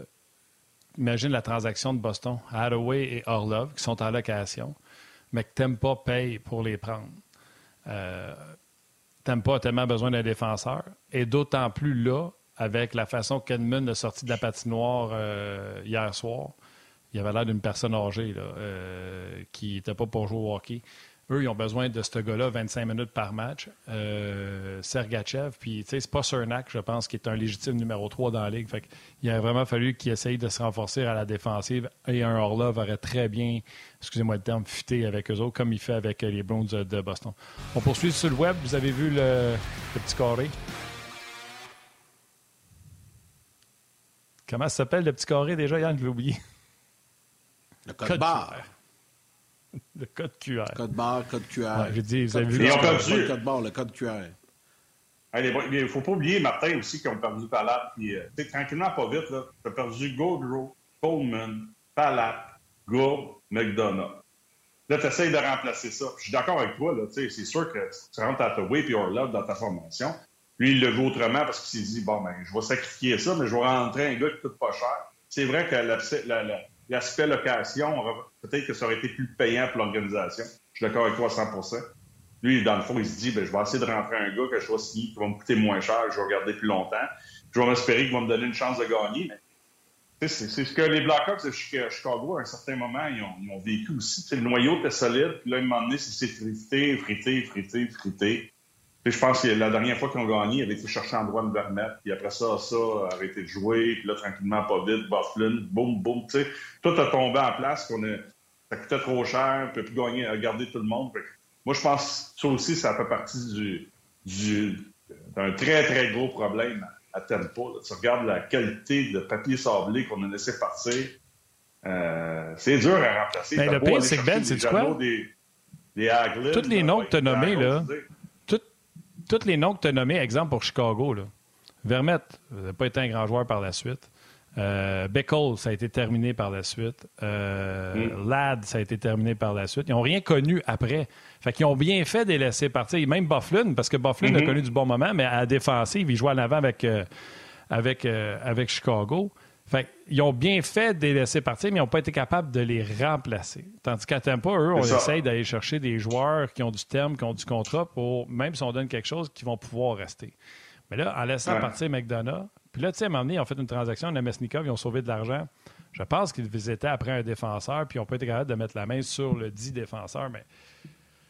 Imagine la transaction de Boston. Hathaway et Orlov qui sont en location, mais que Tempa paye pour les prendre. Euh, Tempa a tellement besoin d'un défenseur. Et d'autant plus là, avec la façon qu'Edmund a sorti de la patinoire euh, hier soir. Il avait l'air d'une personne âgée euh, qui n'était pas pour jouer au hockey. Eux, ils ont besoin de ce gars-là 25 minutes par match. Euh, Sergachev, puis tu sais, c'est pas Cernak, je pense, qui est un légitime numéro 3 dans la ligue. Il a vraiment fallu qu'il essaye de se renforcer à la défensive et un Orlov aurait très bien, excusez-moi le terme, futé avec eux autres, comme il fait avec les Browns de Boston. On poursuit sur le web. Vous avez vu le petit carré? Comment ça s'appelle le petit carré déjà, Yann? Je l'ai oublié. Le code, barre. Le code QR. Code barre, code QR. J'ai dit, vous avez vu le code barre, le code QR. Il ne faut pas oublier, Martin, aussi, qu'ils ont perdu Palat. Puis, euh, tranquillement, pas vite, tu as perdu Gaudreau, Coleman, Palat, Gourde, McDonough. Là, tu essayes de remplacer ça. je suis d'accord avec toi. C'est sûr que tu rentres à ta way et love dans ta formation. Lui, il le veut autrement parce qu'il s'est dit, bon, ben, je vais sacrifier ça, mais je vais rentrer un gars qui coûte pas cher. C'est vrai que l'aspect location, peut-être que ça aurait été plus payant pour l'organisation. Je suis d'accord avec toi à 100 Lui, dans le fond, il se dit, ben, je vais essayer de rentrer un gars que je vais signer, qui va me coûter moins cher, je vais regarder plus longtemps. Je vais m'espérer qu'il va me donner une chance de gagner. C'est ce que les Blackhawks de Chicago, à un certain moment, ils ont, vécu aussi. le noyau était solide, puis là, à un moment donné, c'est frité, frité, frité, frité je pense que la dernière fois qu'ils ont gagné, ils avaient été chercher un droit de Vermette, puis après ça, ça a arrêté de jouer, puis là, tranquillement, pas vite, Bufflin, boum, boum, tu sais. Tout a tombé en place, qu'on a... ça coûtait trop cher, on ne peut plus gagner, garder tout le monde. Moi, je pense que ça aussi, ça fait partie du, d'un très, très gros problème à Tempo. Tu regardes la qualité de papier sablé qu'on a laissé partir. Euh, c'est dur à remplacer. Mais ben, le pire, c'est que Ben, c'est quoi? Des, des Tous les noms que tu as nommés, là, tous les noms que tu as nommés, exemple pour Chicago, là, Vermette n'a pas été un grand joueur par la suite. Euh, Beckles, ça a été terminé par la suite. Euh, mm. Ladd, ça a été terminé par la suite. Ils n'ont rien connu après. Fait qu'ils ont bien fait de les laisser partir. Même Bufflin, parce que Bufflin a mm-hmm. connu du bon moment, mais à la défensive, il jouait en avant avec, euh, avec, avec Chicago. Fait ils ont bien fait de les laisser partir, mais ils n'ont pas été capables de les remplacer. Tandis qu'à Tampa, eux, on essaye d'aller chercher des joueurs qui ont du terme, qui ont du contrat pour, même si on donne quelque chose, qui vont pouvoir rester. Mais là, en laissant partir McDonough, puis là, tu sais, à un moment donné, ils ont fait une transaction, Nemesnikov, ils ont sauvé de l'argent. Je pense qu'ils étaient après un défenseur, puis ils n'ont pas été capables de mettre la main sur le dit défenseur, mais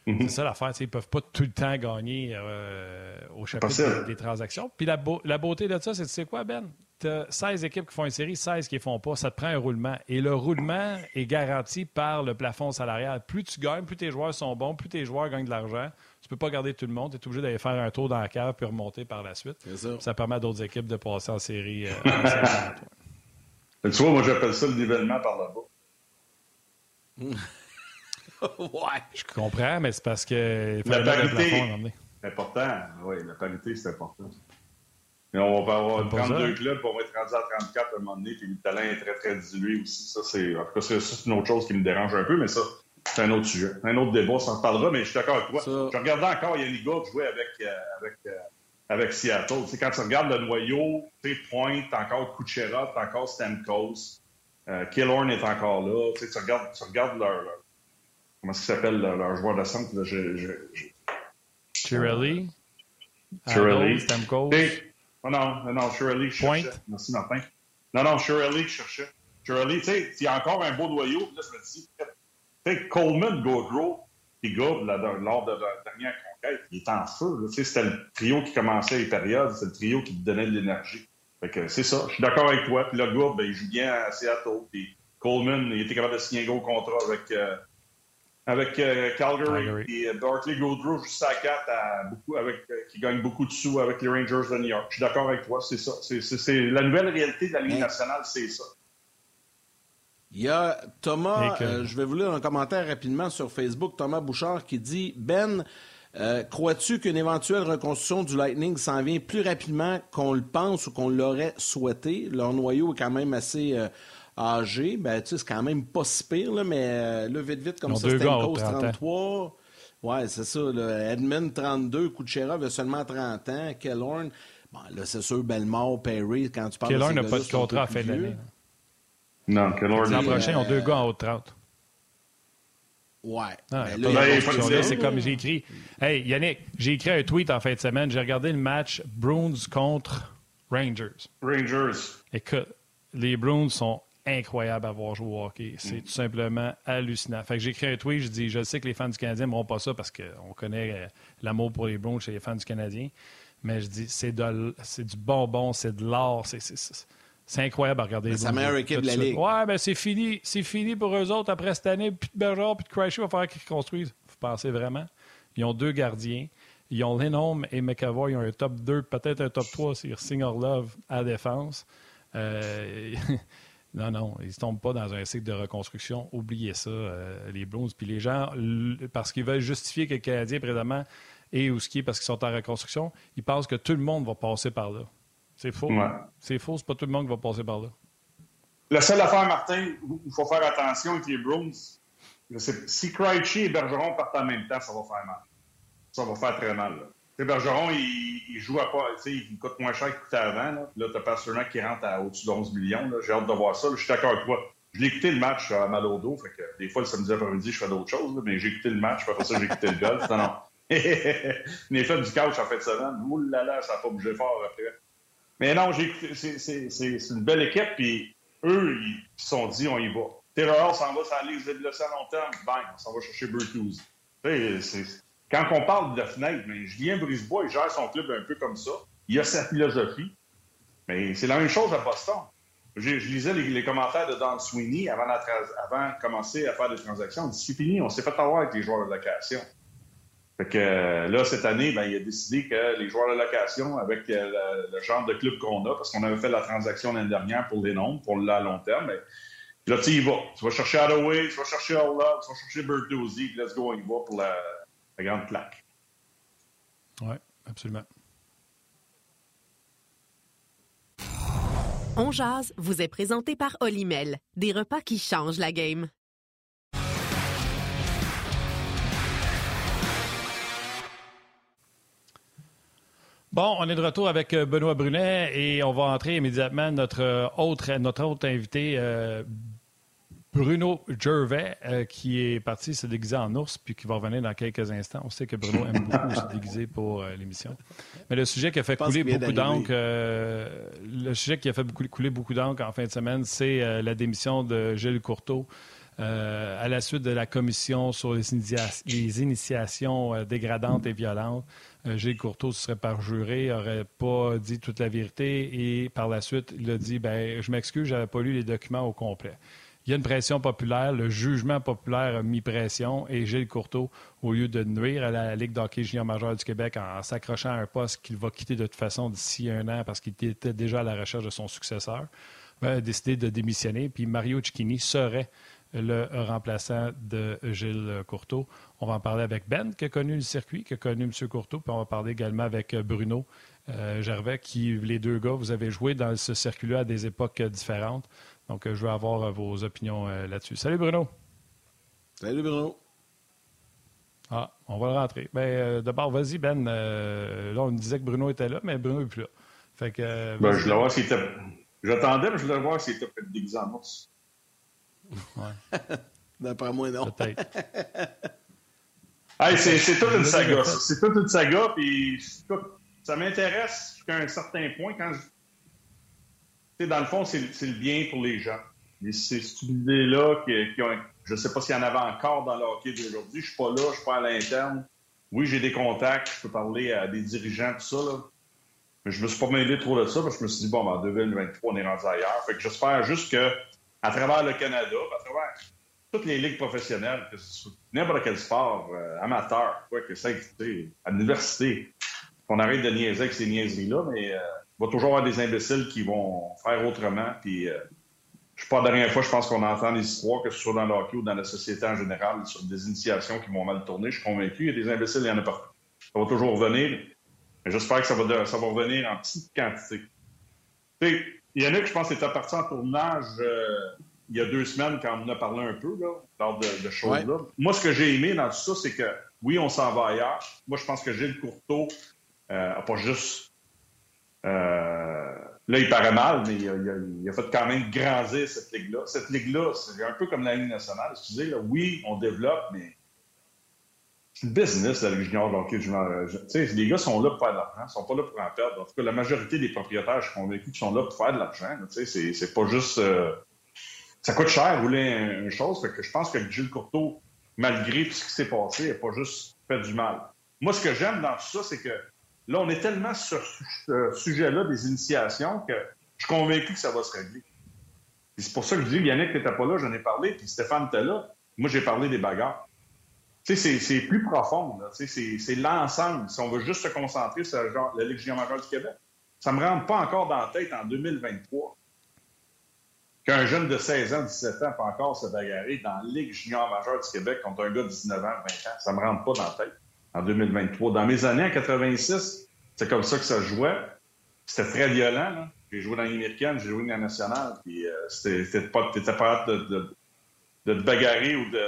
mhm. c'est ça l'affaire. Ils ne peuvent pas tout le temps gagner euh, au chapitre des, transactions. Puis la, beauté de ça, c'est, tu sais quoi, Ben? Tu as 16 équipes qui font une série, 16 qui ne font pas. Ça te prend un roulement. Et le roulement est garanti par le plafond salarial. Plus tu gagnes, plus tes joueurs sont bons, plus tes joueurs gagnent de l'argent peux pas garder tout le monde. Tu es obligé d'aller faire un tour dans la cave puis remonter par la suite. Ça. permet à d'autres équipes de passer en série. Euh, <laughs> tu vois, moi, j'appelle ça le nivellement par là-bas. <laughs> ouais. Je comprends, mais c'est parce que. La parité. C'est important. Oui, la parité, c'est important. Mais on va avoir 32 clubs, on va être rendu à 34 à un moment donné, puis le talent est très, très dilué aussi. Ça, c'est, en tout cas, c'est une autre chose qui me dérange un peu, mais ça, c'est un autre sujet, un autre débat, ça en parlera, mais je suis d'accord avec toi. Je regardais encore Yannick Gould jouer avec, euh, avec, euh, avec Seattle. quand tu regardes le noyau, tu Point, t'as encore Kucherov, t'as encore Stamkos, euh, Killorn est encore là. Tu regardes, tu regardes leur, Comment est-ce qu'il s'appelle leur, joueur de centre? Là, je, je, je... Chirelli? Chirelli. Stamkos? Oh non, non, Chirelli, je Point. Merci, Martin. Non, non, Chirelli, je cherchais. Chirelli, tu sais, il y a encore un beau noyau. Là, je me dis, sais, Coleman, Gaudreau, et Gould, lors de la dernière conquête, il est en feu. C'était le trio qui commençait les périodes, c'est le trio qui donnait de l'énergie. c'est ça, je suis d'accord avec toi. Puis là, Gould, ben, il joue bien à Seattle. Puis Coleman, il était capable de signer un gros contrat avec, euh, avec euh, Calgary. Et euh, joue sa carte à beaucoup, avec, qui gagne beaucoup de sous avec les Rangers de New York. Je suis d'accord avec toi, c'est ça. C'est la nouvelle réalité de la Ligue nationale, c'est ça. Il y a Thomas, euh, je vais vous lire un commentaire rapidement sur Facebook, Thomas Bouchard qui dit Ben, euh, crois-tu qu'une éventuelle reconstruction du Lightning s'en vient plus rapidement qu'on le pense ou qu'on l'aurait souhaité? Leur noyau est quand même assez euh, âgé. Ben, tu sais, c'est quand même pas si pire, là, mais là, vite, vite, comme ça, Stamkos, 33. Ouais, c'est ça. Là. Edmund, 32. Kucherov a seulement 30 ans. Kellorn, bon, là, c'est sûr, Belmore, Perry, quand tu parles Kellorn n'a pas de contrat à fin d'année. Non, que L'an prochain, ils ont deux gars en haut de 30. Ouais. Ah, c'est comme j'ai écrit. Hey, Yannick, j'ai écrit un tweet en fin de semaine. J'ai regardé le match Bruins contre Rangers. Rangers. Écoute, les Bruins sont incroyables à voir jouer au hockey. C'est mm. tout simplement hallucinant. Fait que j'ai écrit un tweet, je dis je sais que les fans du Canadien ne pas ça parce qu'on connaît euh, l'amour pour les Bruins chez les fans du Canadien. Mais je dis c'est du bonbon, c'est de l'or, c'est c'est incroyable à regarder. C'est la meilleure équipe de la Ligue. Ouais, ben c'est fini. C'est fini pour eux autres après cette année. Puis de Bergeron, puis de Kreischer, il va falloir qu'ils construisent. Vous pensez vraiment? Ils ont deux gardiens. Ils ont Lenholm et McAvoy. Ils ont un top 2, peut-être un top 3 sur Singer Love à défense. Euh, non, non, ils ne tombent pas dans un cycle de reconstruction. Oubliez ça, euh, les Blues. Puis les gens, parce qu'ils veulent justifier que le Canadien, présentement, est où ce qui est parce qu'ils sont en reconstruction, ils pensent que tout le monde va passer par là. C'est faux. C'est faux, c'est pas tout le monde qui va passer par là. La seule affaire, Martin, il faut faire attention avec les Bruins. Si Krejci et Bergeron partent en même temps, ça va faire mal. Ça va faire très mal. Bergeron, il, joue à pas. Il coûte moins cher qu'il coûtait avant. Là, là tu as Pasternak qui rentre à au-dessus de 11 millions. J'ai hâte de voir ça. Je suis d'accord avec toi. Je l'ai écouté le match à mal au dos. Des fois, le samedi après-midi, je fais d'autres choses. mais j'ai écouté le match. Après ça, j'ai écouté le golf. Non, non. <laughs> fait du couch en fait de semaine. Là, ça n'a pas bougé fort après. Mais non, c'est une belle équipe, puis eux, ils se sont dit, on y va. Taylor s'en va sur la liste de à long terme, bang, on s'en va chercher Bertuzzi. Quand on parle de fenêtre, mais Julien Brisebois, il gère son club un peu comme ça. Il a sa philosophie. Mais c'est la même chose à Boston. Je, lisais les, commentaires de Don Sweeney avant, de commencer à faire des transactions. C'est fini, on s'est fait avoir avec les joueurs de location. Fait que là, cette année, ben, il a décidé que les joueurs de location, avec le, genre de club qu'on a, parce qu'on avait fait la transaction l'année dernière pour les nombres, pour le long terme, ben, là, tu y vas. Tu vas chercher Hathaway, tu vas chercher All tu vas chercher Bertuzzi, let's go, y va pour la, la grande plaque. Oui, absolument. On jase vous est présenté par Olimel, des repas qui changent la game. Bon, on est de retour avec euh, Benoît Brunet et on va entrer immédiatement notre euh, autre, notre autre invité, euh, Bruno Gervais, qui est parti se déguiser en ours puis qui va revenir dans quelques instants. On sait que Bruno aime beaucoup se déguiser pour l'émission. Mais le sujet qui a fait couler beaucoup d'encre, le sujet qui a fait couler beaucoup d'encre en fin de semaine, c'est la démission de Gilles Courteau. à la suite de la commission sur les, les initiations dégradantes et violentes. Euh, Gilles Courteau se serait parjuré, n'aurait pas dit toute la vérité et par la suite, il a dit ben, Je m'excuse, je n'avais pas lu les documents au complet. Il y a une pression populaire, le jugement populaire a mis pression et Gilles Courteau, au lieu de nuire à la Ligue d'hockey junior majeur du Québec en s'accrochant à un poste qu'il va quitter de toute façon d'ici un an parce qu'il était déjà à la recherche de son successeur, ben, a décidé de démissionner. Puis Mario Cicchini serait le remplaçant de Gilles Courteau. On va en parler avec Ben, qui a connu le circuit, qui a connu M. Courteau, puis on va parler également avec Bruno Gervais, qui, les deux gars, vous avez joué dans ce circuit-là à des époques différentes. Donc, je veux avoir euh, vos opinions euh, là-dessus. Salut Bruno. Salut Bruno. Ah, on va le rentrer. Ben, D'abord, vas-y, Ben. là, on me disait que Bruno était là, mais Bruno n'est plus là. Fait que, ben, je voulais voir s'il était. J'attendais, mais je voulais voir s'il était déguisé en Ouais. <laughs> D'après moi, non. Peut-être. c'est toute une saga. C'est toute une saga, puis ça m'intéresse jusqu'à un certain point quand je... dans le fond, c'est le bien pour les gens. Mais c'est cette idée-là qui, je ne sais pas s'il y en avait encore dans le hockey d'aujourd'hui. Je suis pas là, je suis pas à l'interne. Oui, j'ai des contacts, je peux parler à des dirigeants, tout ça. Là. Mais je me suis pas mêlé trop de ça parce que je me suis dit, bon, ben, en 2023, on est rendu ailleurs. Fait que j'espère juste que à travers le Canada, à travers toutes les ligues professionnelles, que ce soit n'importe quel sport, euh, amateur, quoi que ça, à l'université, qu'on arrête de niaiser avec ces niaiseries-là, mais euh, il va toujours y avoir des imbéciles qui vont faire autrement. Puis, euh, je ne pas la dernière fois, je pense qu'on entend des histoires, que ce soit dans le hockey ou dans la société en général, sur des initiations qui vont mal tourner. Je suis convaincu, il y a des imbéciles, il y en a partout. Ça va toujours revenir. Mais j'espère que ça va, ça va revenir en petite quantité. Il y en a que je pense étaient partis en tournage euh, il y a deux semaines quand on en a parlé un peu, là, lors de, de choses-là. Moi, ce que j'ai aimé dans tout ça, c'est que oui, on s'en va ailleurs. Moi, je pense que Gilles Courteau euh, pas juste. Euh, là, il paraît mal, mais il a, fait quand même grandir cette ligue-là. Cette ligue-là, c'est un peu comme la Ligue nationale. Excusez, là, oui, on développe, mais c'est le business, la junior hockey. les gars sont là pour faire de l'argent, ils sont pas là pour en perdre. En tout cas, la majorité des propriétaires, je suis convaincu qu'ils sont là pour faire de l'argent. C'est pas juste. Euh, ça coûte cher rouler une chose. Fait que je pense que Gilles Courteau, malgré tout ce qui s'est passé, n'a pas juste fait du mal. Moi, ce que j'aime dans tout ça, c'est que là, on est tellement sur ce sujet-là des initiations que je suis convaincu que ça va se régler. c'est pour ça que je dis, Yannick n'était pas là, j'en ai parlé, puis Stéphane était là. Moi, j'ai parlé des bagarres c'est plus profond. C'est l'ensemble. Si on veut juste se concentrer sur la Ligue majeure du Québec, ça ne me rentre pas encore dans la tête en 2023 qu'un jeune de 16 ans, 17 ans peut encore se bagarrer dans la Ligue junior majeure du Québec contre un gars de 19 ans, 20 ans. Ça ne me rentre pas dans la tête en 2023. Dans mes années, en 86, c'est comme ça que ça jouait. C'était très violent. J'ai joué dans l'américaine, j'ai joué dans la nationale, puis euh, c'était pas, pas de, de te bagarrer ou de,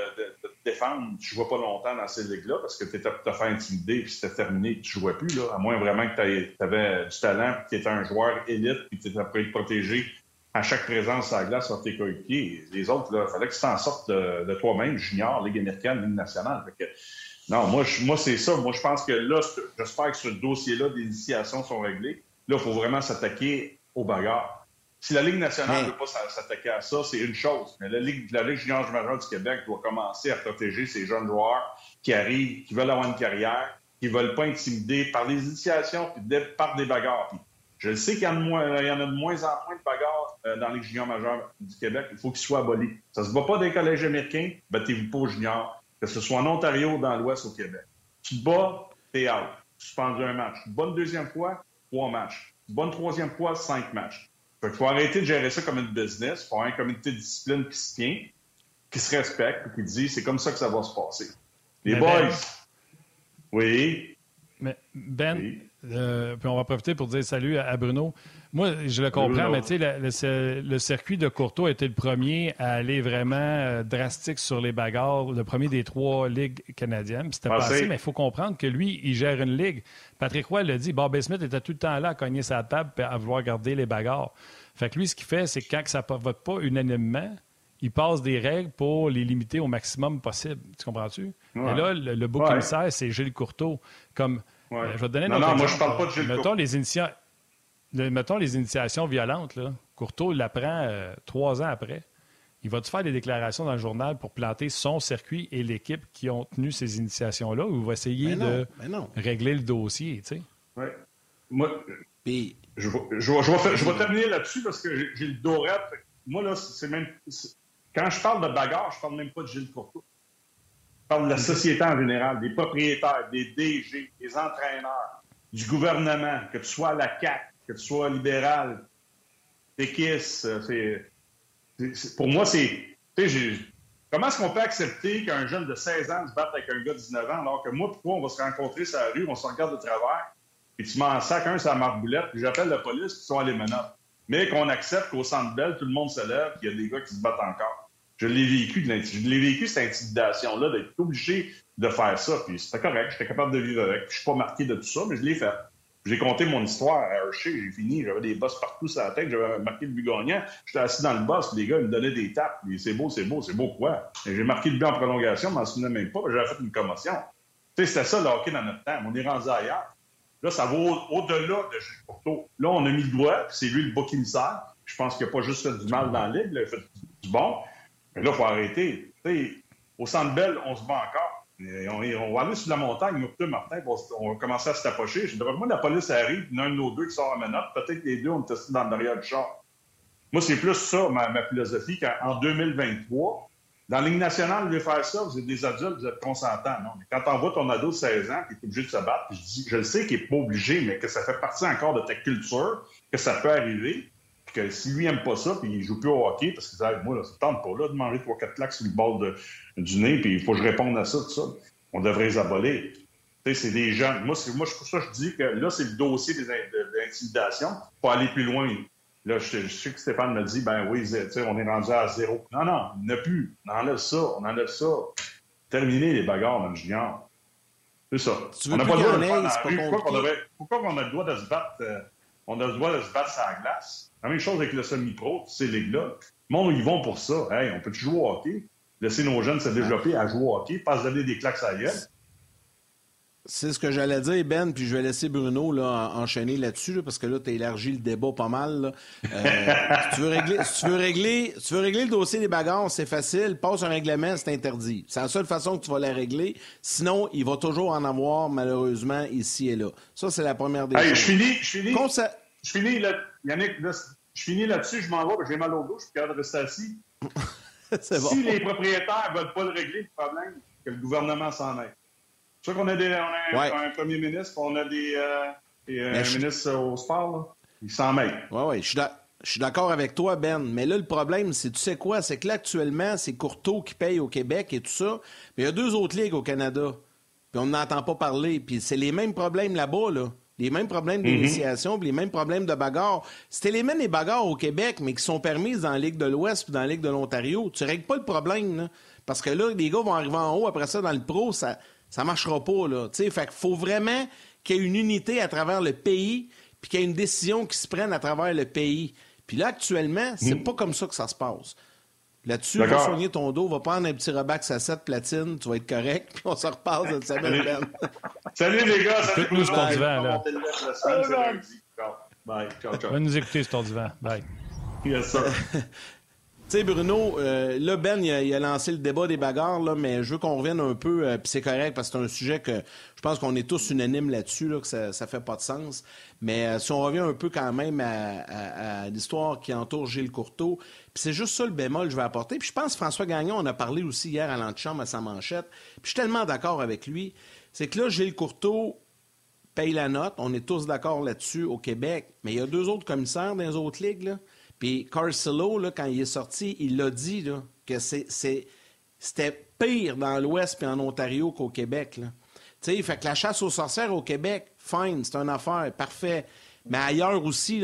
te défendre, tu jouais pas longtemps dans ces ligues-là parce que tu étais pour te faire intimider puis c'était terminé, tu jouais plus. Là, à moins vraiment que tu avais du talent puis que tu étais un joueur élite puis que tu étais prêt à te protéger à chaque présence à la glace sur tes coéquipiers. Les autres, il fallait que tu t'en sortes de, toi-même, junior, Ligue américaine, Ligue nationale. Non, moi, moi c'est ça. Moi, je pense que là, j'espère que ce dossier-là des initiations sont réglés. Là, il faut vraiment s'attaquer aux bagarres. Si la Ligue nationale ne veut pas s'attaquer à ça, c'est une chose. Mais la Ligue, la Ligue junior majeure du Québec doit commencer à protéger ces jeunes joueurs qui arrivent, qui veulent avoir une carrière, qui ne veulent pas intimider par les initiations puis par des bagarres. je sais qu'il y, en a de moins en moins de bagarres euh, dans la Ligue junior majeure du Québec. Il faut qu'ils soient abolis. Ça ne se bat pas des collèges américains, battez-vous pas aux juniors, que ce soit en Ontario ou dans l'Ouest au Québec. Tu bats, t'es out. Suspendu un match. Bonne deuxième fois, trois matchs. Bonne troisième fois, cinq matchs. Fait qu'il faut arrêter de gérer ça comme une business. Il faut avoir un comité de discipline qui se tient, qui se respecte, et qui dit c'est comme ça que ça va se passer. Les boys. Ben, oui. Mais Ben, euh, puis on va profiter pour dire salut à, Bruno. Moi, je le comprends, mais tu sais, le, circuit de Courtois était le premier à aller vraiment euh, drastique sur les bagarres, le premier des trois ligues canadiennes. C'était passé, mais il faut comprendre que lui, il gère une ligue. Patrick Roy l'a dit, Bob Smith était tout le temps là à cogner sa table et à vouloir garder les bagarres. Fait que lui, ce qu'il fait, c'est que quand ça ne vote pas unanimement, il passe des règles pour les limiter au maximum possible. Tu comprends-tu? Et là, le, beau commissaire, c'est Gilles Courteau. Comme, euh, je vais te donner non, non, moi, je parle pas de Gilles mettons les, mettons les initiations violentes. Là. Courteau l'apprend euh, trois ans après. Il va-tu faire des déclarations dans le journal pour planter son circuit et l'équipe qui ont tenu ces initiations-là ou il va essayer de régler le dossier? Tu sais? Oui. Moi, Puis... je, vais, je, vais, terminer là-dessus parce que j'ai le dorette. Moi, là, c'est même. Quand je parle de bagarre, je parle même pas de Gilles Courtois. Parle de la société en général, des propriétaires, des DG, des entraîneurs, du gouvernement, que tu sois à la CAC, que tu sois libéral, TKIS. Pour moi, c'est. Comment est-ce qu'on peut accepter qu'un jeune de 16 ans se batte avec un gars de 19 ans, alors que moi, pourquoi on va se rencontrer sur la rue, on se regarde de travers, et tu m'en sacs un la marboulette, puis j'appelle la police, puis ils sont à les menottes. Mais qu'on accepte qu'au centre belle, tout le monde se lève, qu'il y a des gars qui se battent encore. Je l'ai vécu, cette intimidation-là, d'être obligé de faire ça. Puis c'était correct, j'étais capable de vivre avec. je suis pas marqué de tout ça, mais je l'ai fait. J'ai compté mon histoire à Hershey, j'ai fini, j'avais des bosses partout sur la tête, j'avais marqué le but gagnant. J'étais assis dans le boss, les gars ils me donnaient des tapes. C'est beau, c'est beau, c'est beau quoi? J'ai marqué le but en prolongation, je m'en souvenais même pas, j'avais fait une commotion. C'était ça le dans notre temps. On est rendu ailleurs. Là, ça va au-delà de Gilles. Là, on a mis le doigt, c'est lui le bas Je pense qu'il n'a pas juste fait du mal dans la ligue, il a fait du bon. Mais là, il faut arrêter. au centre belle, on se bat encore. on, va aller sur la montagne, Murteux, Martin, on va commencer à se tapocher. Je dirais, moi, la police arrive, il y en a un de nos deux qui sort à menottes. Peut-être les deux, on est dans le derrière du char. Moi, c'est plus ça, ma, philosophie, qu'en 2023, dans la Ligue nationale, voulez faire ça, vous êtes des adultes, vous êtes consentants. Non? Mais quand on voit ton ado de 16 ans qui est obligé de se battre, je, dis, je le sais qu'il n'est pas obligé, mais que ça fait partie encore de ta culture, que ça peut arriver, que si lui aime pas ça, puis il joue plus au hockey, parce qu'il dit moi, là, ça tente pas là, de manger trois, quatre claques sur le bord du nez, puis il faut que je réponde à ça, tout ça. On devrait les abolir. Tu sais, c'est des jeunes. Moi, c'est, moi, pour ça je dis que là, c'est le dossier des, de, l'intimidation. Faut aller plus loin. Là, je, sais que Stéphane me dit, ben oui, on est rendu à zéro. Non, non, il n'y a plus. On enlève ça, on enlève ça. Terminer les bagarres dans le junior. C'est ça. on n'a pas le droit de faire Pourquoi, on, pourquoi on a le droit de se battre, euh, on a le droit de se battre sur la glace? La même chose avec le semi-pro, ces ligues-là. Le monde, ils vont pour ça. Hey, on peut jouer au hockey? Laisser nos jeunes se développer à jouer au hockey, pas se donner des claques à la C'est ce que j'allais dire, Ben, puis je vais laisser Bruno là, enchaîner là-dessus, parce que là, tu as élargi le débat pas mal. Euh, <laughs> si, tu veux régler, tu veux régler, tu veux régler le dossier des bagarres, c'est facile. Passe un règlement, c'est interdit. C'est la seule façon que tu vas la régler. Sinon, il va toujours en avoir, malheureusement, ici et là. Ça, c'est la première des choses. Je finis, je finis. Je finis, là, Yannick, là, je finis là-dessus, je m'en vais, j'ai mal au dos, je suis capable de rester assis. <laughs> Si les propriétaires ne veulent pas le régler, le problème, que le gouvernement s'en aille. C'est sûr qu'on a, des, on a un, premier ministre, on a des, euh, un ministre au sport, là. ils s'en mêlent. Oui, oui, je suis d'accord avec toi, Ben. Mais là, le problème, c'est, tu sais quoi, c'est que là, actuellement, c'est Courteau qui paye au Québec et tout ça. Mais il y a deux autres ligues au Canada. Puis on n'entend pas parler. Puis c'est les mêmes problèmes là-bas, là. Les mêmes problèmes mhm. d'initiation, les mêmes problèmes de bagarre. C'était les mêmes bagarres au Québec, mais qui sont permises dans la Ligue de l'Ouest et dans la Ligue de l'Ontario. Tu règles pas le problème, Parce que là, les gars vont arriver en haut, après ça, dans le pro, ça ça marchera pas, là. fait qu'il faut vraiment qu'il y ait une unité à travers le pays, puis qu'il y ait une décision qui se prenne à travers le pays. Puis là, actuellement, c'est mhm. pas comme ça que ça se passe. Là-dessus, va soigner ton dos, va prendre un petit rebax à 7 platine, tu vas être correct, puis on se repasse cette semaine. <laughs> salut les gars, salut. Écoute-nous sur ton divan, là. Bye, ciao, ciao. Va nous écouter sur ton divan. Bye. Yes, sir. <laughs> Sais, Bruno, euh, là, Ben, il a, lancé le débat des bagarres, là, mais je veux qu'on revienne un peu, euh, puis c'est correct parce que c'est un sujet que je pense qu'on est tous unanimes là-dessus, là, que ça, ça fait pas de sens. Mais euh, si on revient un peu quand même à, l'histoire qui entoure Gilles Courteau, puis c'est juste ça le bémol que je vais apporter. Puis je pense François Gagnon, on a parlé aussi hier à l'antichambre à sa manchette, puis je suis tellement d'accord avec lui. c'est que là, Gilles Courteau paye la note. On est tous d'accord là-dessus au Québec. Mais il y a deux autres commissaires dans les autres ligues. Là. Puis Carcelo, quand il est sorti, il l'a dit que c'était pire dans l'Ouest et en Ontario qu'au Québec. Là. fait que la chasse aux sorcières au Québec, fine, c'est une affaire, parfait. Mais ailleurs aussi,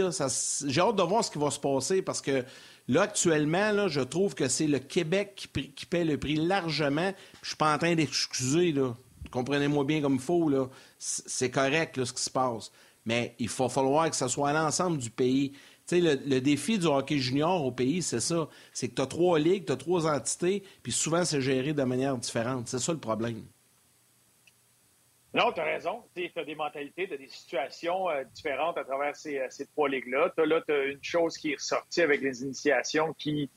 j'ai hâte de voir ce qui va se passer parce que là, actuellement, je trouve que c'est le Québec qui, qui, paie le prix largement. Je suis pas en train d'excuser. Comprenez-moi bien comme il faut. C'est correct, ce qui se passe. Mais il va falloir que ce soit l'ensemble du pays. Tu sais, le, défi du hockey junior au pays, c'est ça. C'est que tu as trois ligues, tu as trois entités, puis souvent, c'est géré de manière différente. C'est ça le problème. Non, tu as raison. Tu as des mentalités, tu as des situations euh, différentes à travers ces, euh, ces trois ligues-là. Tu là, as une chose qui est ressortie avec les initiations qui,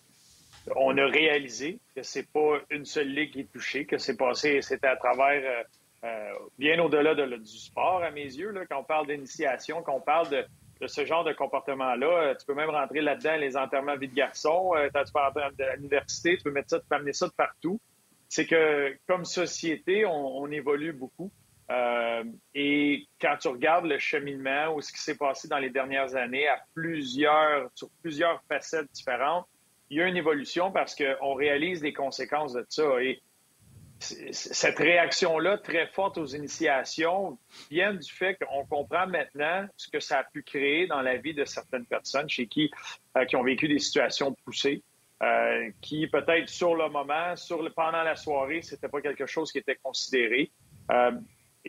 on a réalisé que c'est pas une seule ligue qui est touchée, que c'est passé, c'était à travers euh, bien au-delà de, du sport, à mes yeux, là, quand on parle d'initiation, quand on parle de, ce genre de comportement-là. tu peux même rentrer là-dedans les enterrements vie de garçon, tu peux rentrer à l'université, tu peux mettre ça, tu peux amener ça de partout. C'est que comme société, on évolue beaucoup. Euh, et quand tu regardes le cheminement ou ce qui s'est passé dans les dernières années à plusieurs, sur plusieurs facettes différentes, il y a une évolution parce qu'on réalise les conséquences de ça. Cette réaction-là, très forte aux initiations, vient du fait qu'on comprend maintenant ce que ça a pu créer dans la vie de certaines personnes chez qui, euh, qui ont vécu des situations poussées. Euh, qui peut-être sur le moment, sur le, pendant la soirée, c'était pas quelque chose qui était considéré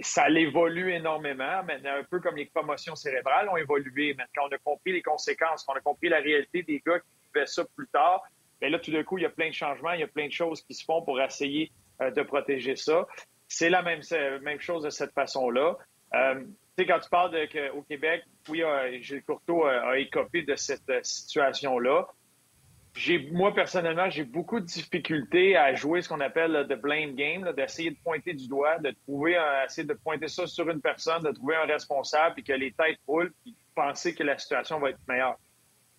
ça évolue énormément. Maintenant, un peu comme les commotions cérébrales ont évolué. Maintenant, on a compris les conséquences, on a compris la réalité des gars qui vivaient ça plus tard, bien là, tout d'un coup, il y a plein de changements, il y a plein de choses qui se font pour essayer euh, de protéger ça. C'est la même, même chose de cette façon-là. Euh, tu sais, quand tu parles de, que, au Québec, oui, euh, Gilles Courteau a, écopé de cette euh, situation-là moi personnellement, j'ai beaucoup de difficultés à jouer ce qu'on appelle le blame game, d'essayer de pointer du doigt, de trouver, essayer de pointer ça sur une personne, de trouver un responsable, puis que les têtes roulent, puis penser que la situation va être meilleure.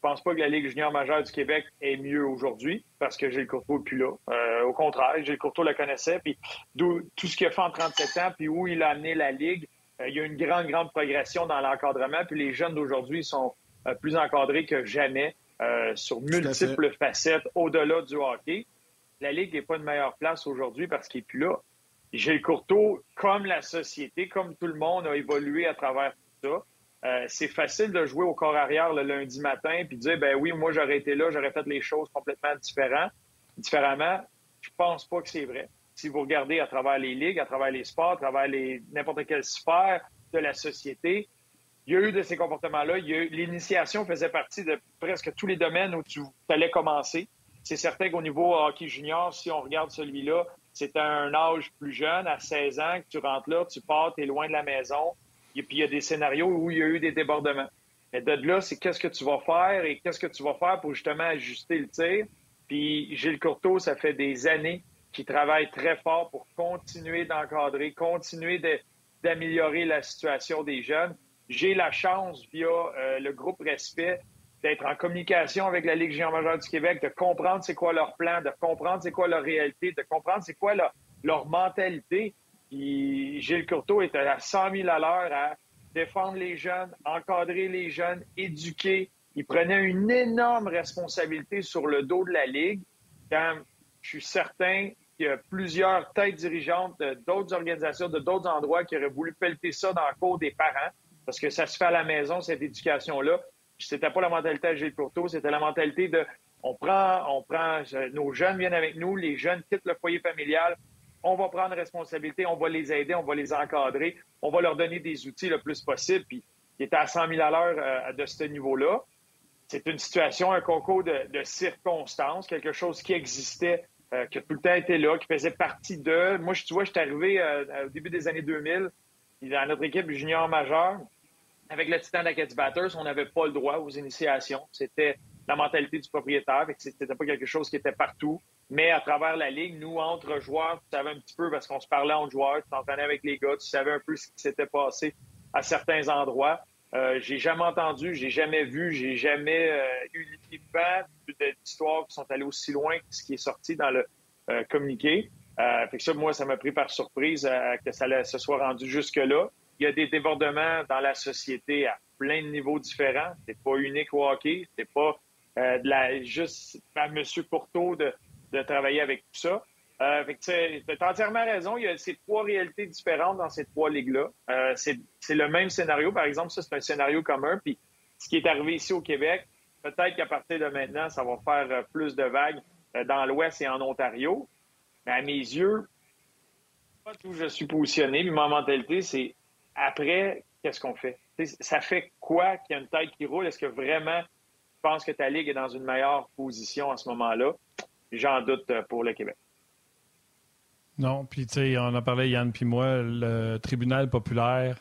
Je pense pas que la Ligue junior majeure du Québec est mieux aujourd'hui parce que Gilles Courtois n'est plus là. Euh, au contraire, Gilles Courtois le connaissait, puis tout ce qu'il a fait en 37 ans, puis où il a amené la Ligue, euh, il y a une grande, grande progression dans l'encadrement, puis les jeunes d'aujourd'hui sont euh, plus encadrés que jamais. Sur multiples facettes au-delà du hockey. La Ligue n'est pas une meilleure place aujourd'hui parce qu'il n'est plus là. Gilles Courteau, comme la société, comme tout le monde, a évolué à travers tout ça. Euh, c'est facile de jouer au corps arrière le lundi matin puis dire ben oui, moi j'aurais été là, j'aurais fait les choses complètement différemment. Différemment, je pense pas que c'est vrai. Si vous regardez à travers les ligues, à travers les sports, à travers n'importe quelle sphère de la société, il y a eu de ces comportements-là. L'initiation faisait partie de presque tous les domaines où tu allais commencer. C'est certain qu'au niveau hockey junior, si on regarde celui-là, c'est un âge plus jeune, à 16 ans, que tu rentres là, tu pars, tu es loin de la maison. Et puis, il y a des scénarios où il y a eu des débordements. Mais de là, c'est qu'est-ce que tu vas faire et qu'est-ce que tu vas faire pour justement ajuster le tir. Puis, Gilles Courteau, ça fait des années qu'il travaille très fort pour continuer d'encadrer, continuer d'améliorer la situation des jeunes. J'ai la chance, via euh, le groupe Respect, d'être en communication avec la Ligue géant majeure du Québec, de comprendre c'est quoi leur plan, de comprendre c'est quoi leur réalité, de comprendre c'est quoi leur mentalité. Gilles Courteau est à 100 000 à l'heure à défendre les jeunes, encadrer les jeunes, éduquer. Il prenait une énorme responsabilité sur le dos de la Ligue. Je suis certain qu'il y a plusieurs têtes dirigeantes d'autres organisations, de d'autres endroits qui auraient voulu pelleter ça dans le cours des parents parce que ça se fait à la maison, cette éducation-là. C'était pas la mentalité de Gilles Courteau, c'était la mentalité de on prend, on prend, nos jeunes viennent avec nous, les jeunes quittent le foyer familial, on va prendre responsabilité, on va les aider, on va les encadrer, on va leur donner des outils le plus possible. Puis, il était à 100 000 à l'heure euh, de ce niveau-là. C'est une situation, un concours de, circonstances, quelque chose qui existait, euh, qui a tout le temps été là, qui faisait partie de. Moi, tu vois, je suis arrivé euh, au début des années 2000 dans notre équipe junior majeure avec le Titan d'Acadie Batters, on n'avait pas le droit aux initiations. C'était la mentalité du propriétaire. Ce n'était pas quelque chose qui était partout. Mais à travers la ligue, nous, entre joueurs, tu savais un petit peu parce qu'on se parlait entre joueurs, tu t'entraînais avec les gars, tu savais un peu ce qui s'était passé à certains endroits. Euh, j'ai jamais entendu, j'ai jamais vu, j'ai jamais euh, eu d'histoires qui sont allées aussi loin que ce qui est sorti dans le euh, communiqué. fait que ça, moi, ça m'a pris par surprise que ça se soit rendu jusque-là. Il y a des débordements dans la société à plein de niveaux différents. C'est pas unique au hockey. C'est pas de la, juste à M. Courteau de, de travailler avec tout ça. Euh, tu as entièrement raison. Il y a ces trois réalités différentes dans ces trois ligues-là. Euh, c'est le même scénario. Par exemple, ça, c'est un scénario commun. Puis ce qui est arrivé ici au Québec, peut-être qu'à partir de maintenant, ça va faire euh, plus de vagues euh, dans l'Ouest et en Ontario. Mais à mes yeux, pas où je suis positionné. Mais ma mentalité, c'est après, qu'est-ce qu'on fait? ça fait quoi qu'il y a une tête qui roule? Est-ce que vraiment tu penses que ta ligue est dans une meilleure position à ce moment-là? J'en doute pour le Québec. Non, puis tu sais, on a parlé, Yann puis moi, le tribunal populaire,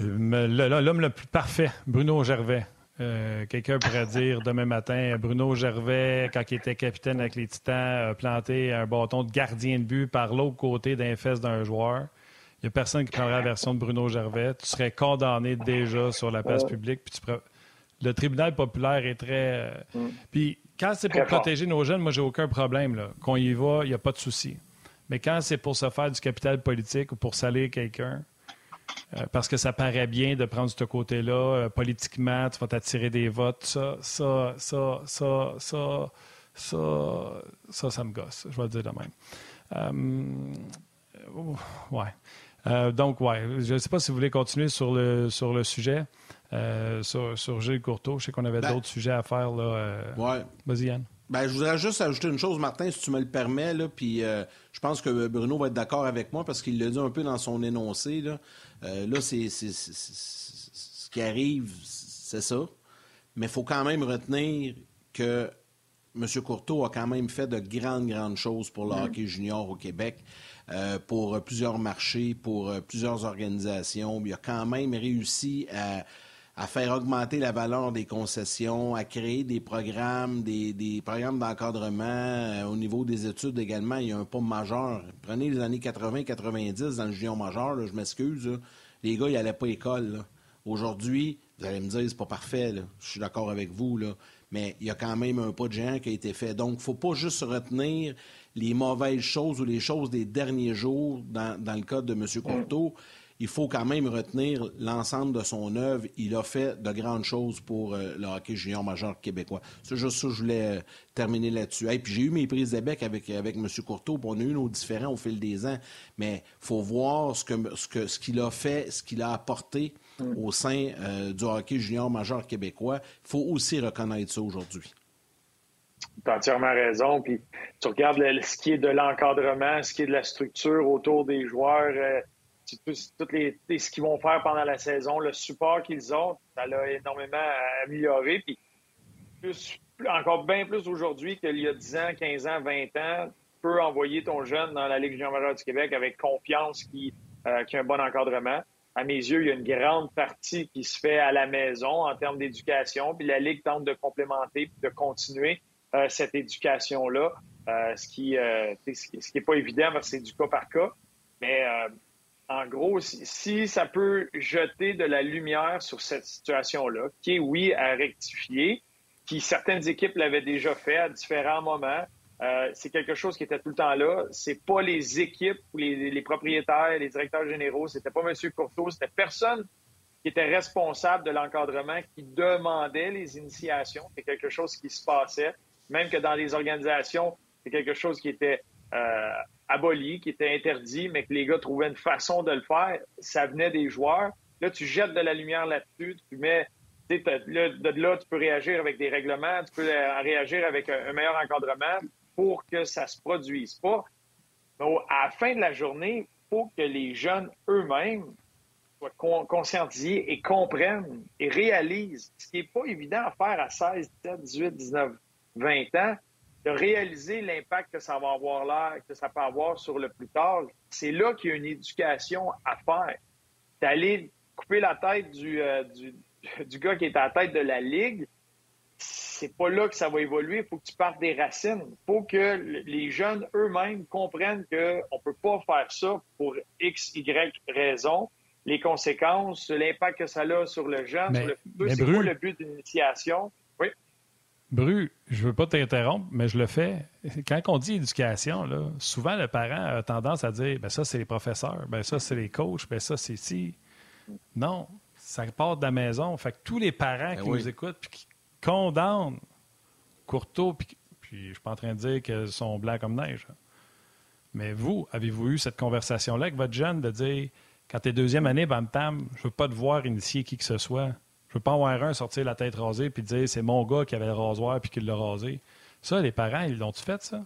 euh, l'homme le plus parfait, Bruno Gervais. Euh, quelqu'un pourrait dire demain matin, Bruno Gervais, quand il était capitaine avec les Titans, a planté un bâton de gardien de but par l'autre côté d'un fesse d'un joueur. Il n'y a personne qui prendrait la version de Bruno Gervais. Tu serais condamné déjà sur la place publique. Puis Le tribunal populaire est très. Euh, mm. Puis quand c'est pour protéger nos jeunes, moi, j'ai aucun problème. Là. Qu'on y va, il n'y a pas de souci. Mais quand c'est pour se faire du capital politique ou pour salir quelqu'un, euh, parce que ça paraît bien de prendre ce côté-là, euh, politiquement, tu vas t'attirer des votes, ça, ça, ça, ça, ça, ça, ça, ça me gosse, je vais le dire de même. Euh, ouais. donc, ouais, je ne sais pas si vous voulez continuer sur le, sur le sujet. Euh, sur, Gilles Courteau. Je sais qu'on avait ben, d'autres sujets à faire. Là, euh. Vas-y, Yann. Ben, je voudrais juste ajouter une chose, Martin, si tu me le permets. Là, puis, euh, je pense que Bruno va être d'accord avec moi parce qu'il l'a dit un peu dans son énoncé. Là, là c'est, ce qui arrive, c'est ça. Mais il faut quand même retenir que M. Courteau a quand même fait de grandes, grandes choses pour le mm. hockey junior au Québec, pour plusieurs marchés, pour plusieurs organisations. Il a quand même réussi à à faire augmenter la valeur des concessions, à créer des programmes, des, programmes d'encadrement euh, au niveau des études également. Il y a un pas majeur. Prenez les années 80-90 dans le junior majeur, je m'excuse, les gars, ils n'allaient pas à l'école. Aujourd'hui, vous allez me dire, c'est pas parfait, je suis d'accord avec vous, là. mais il y a quand même un pas de géant qui a été fait. Donc, il ne faut pas juste retenir les mauvaises choses ou les choses des derniers jours dans, dans le cas de M. Courteau il faut quand même retenir l'ensemble de son œuvre. Il a fait de grandes choses pour euh, le hockey junior majeur québécois. C'est juste ça que je voulais euh, terminer là-dessus. Et puis j'ai eu mes prises de bec avec, avec M. Courteau, puis on a eu nos différents au fil des ans. Mais il faut voir ce qu'il ce que, ce a fait, ce qu'il a apporté mm. au sein euh, du hockey junior majeur québécois. Il faut aussi reconnaître ça aujourd'hui. Tu as entièrement raison. Puis tu regardes ce qui est de l'encadrement, ce qui est de la structure autour des joueurs tout, les, ce qu'ils vont faire pendant la saison, le support qu'ils ont, ça l'a énormément amélioré. Puis plus, encore bien plus aujourd'hui qu'il y a 10 ans, 15 ans, 20 ans, tu peux envoyer ton jeune dans la Ligue junior majeure du Québec avec confiance qui, euh, qui a un bon encadrement. À mes yeux, il y a une grande partie qui se fait à la maison en termes d'éducation, puis la Ligue tente de complémenter de continuer euh, cette éducation-là, euh, ce qui ce qui n'est pas évident parce que c'est du cas par cas. Mais en gros, si, ça peut jeter de la lumière sur cette situation-là, qui est, oui, à rectifier, qui certaines équipes l'avaient déjà fait à différents moments, euh, c'est quelque chose qui était tout le temps là. C'est pas les équipes ou les, propriétaires, les directeurs généraux, c'était pas M. Courteau, c'était personne qui était responsable de l'encadrement, qui demandait les initiations. C'est quelque chose qui se passait. Même que dans les organisations, c'est quelque chose qui était euh, aboli, qui était interdit, mais que les gars trouvaient une façon de le faire, ça venait des joueurs. Là, tu jettes de la lumière là-dessus, tu mets. Là, de là, tu peux réagir avec des règlements, tu peux réagir avec un, meilleur encadrement pour que ça se produise pas. À la fin de la journée, il faut que les jeunes eux-mêmes soient conscientisés et comprennent et réalisent, ce qui n'est pas évident à faire à 16, 17, 18, 19, 20 ans, de réaliser l'impact que ça va avoir là, que ça peut avoir sur le plus tard, c'est là qu'il y a une éducation à faire. D'aller couper la tête euh, du, <laughs> du, gars qui est à la tête de la Ligue, c'est pas là que ça va évoluer. Il faut que tu partes des racines. Il faut que les jeunes eux-mêmes comprennent qu'on ne peut pas faire ça pour X, Y raison. Les conséquences, l'impact que ça a sur le jeune, sur le futur, c'est quoi le but d'une initiation. Bru, je veux pas t'interrompre, mais je le fais. Quand on dit éducation, là, souvent le parent a tendance à dire ben ça, c'est les professeurs, ben ça, c'est les coachs, ben ça, c'est si. Non, ça part de la maison. Fait que tous les parents Ben qui oui. nous écoutent puis qui condamnent Courteau, puis, puis je suis pas en train de dire qu'ils sont blancs comme neige. Mais vous, avez-vous eu cette conversation-là avec votre jeune de dire quand tu es deuxième année, bam tam, je veux pas te voir initier qui que ce soit? Je veux pas avoir un sortir la tête rasée puis dire c'est mon gars qui avait le rasoir puis qui l'a rasé. Ça, les parents, ils l'ont-tu fait, ça?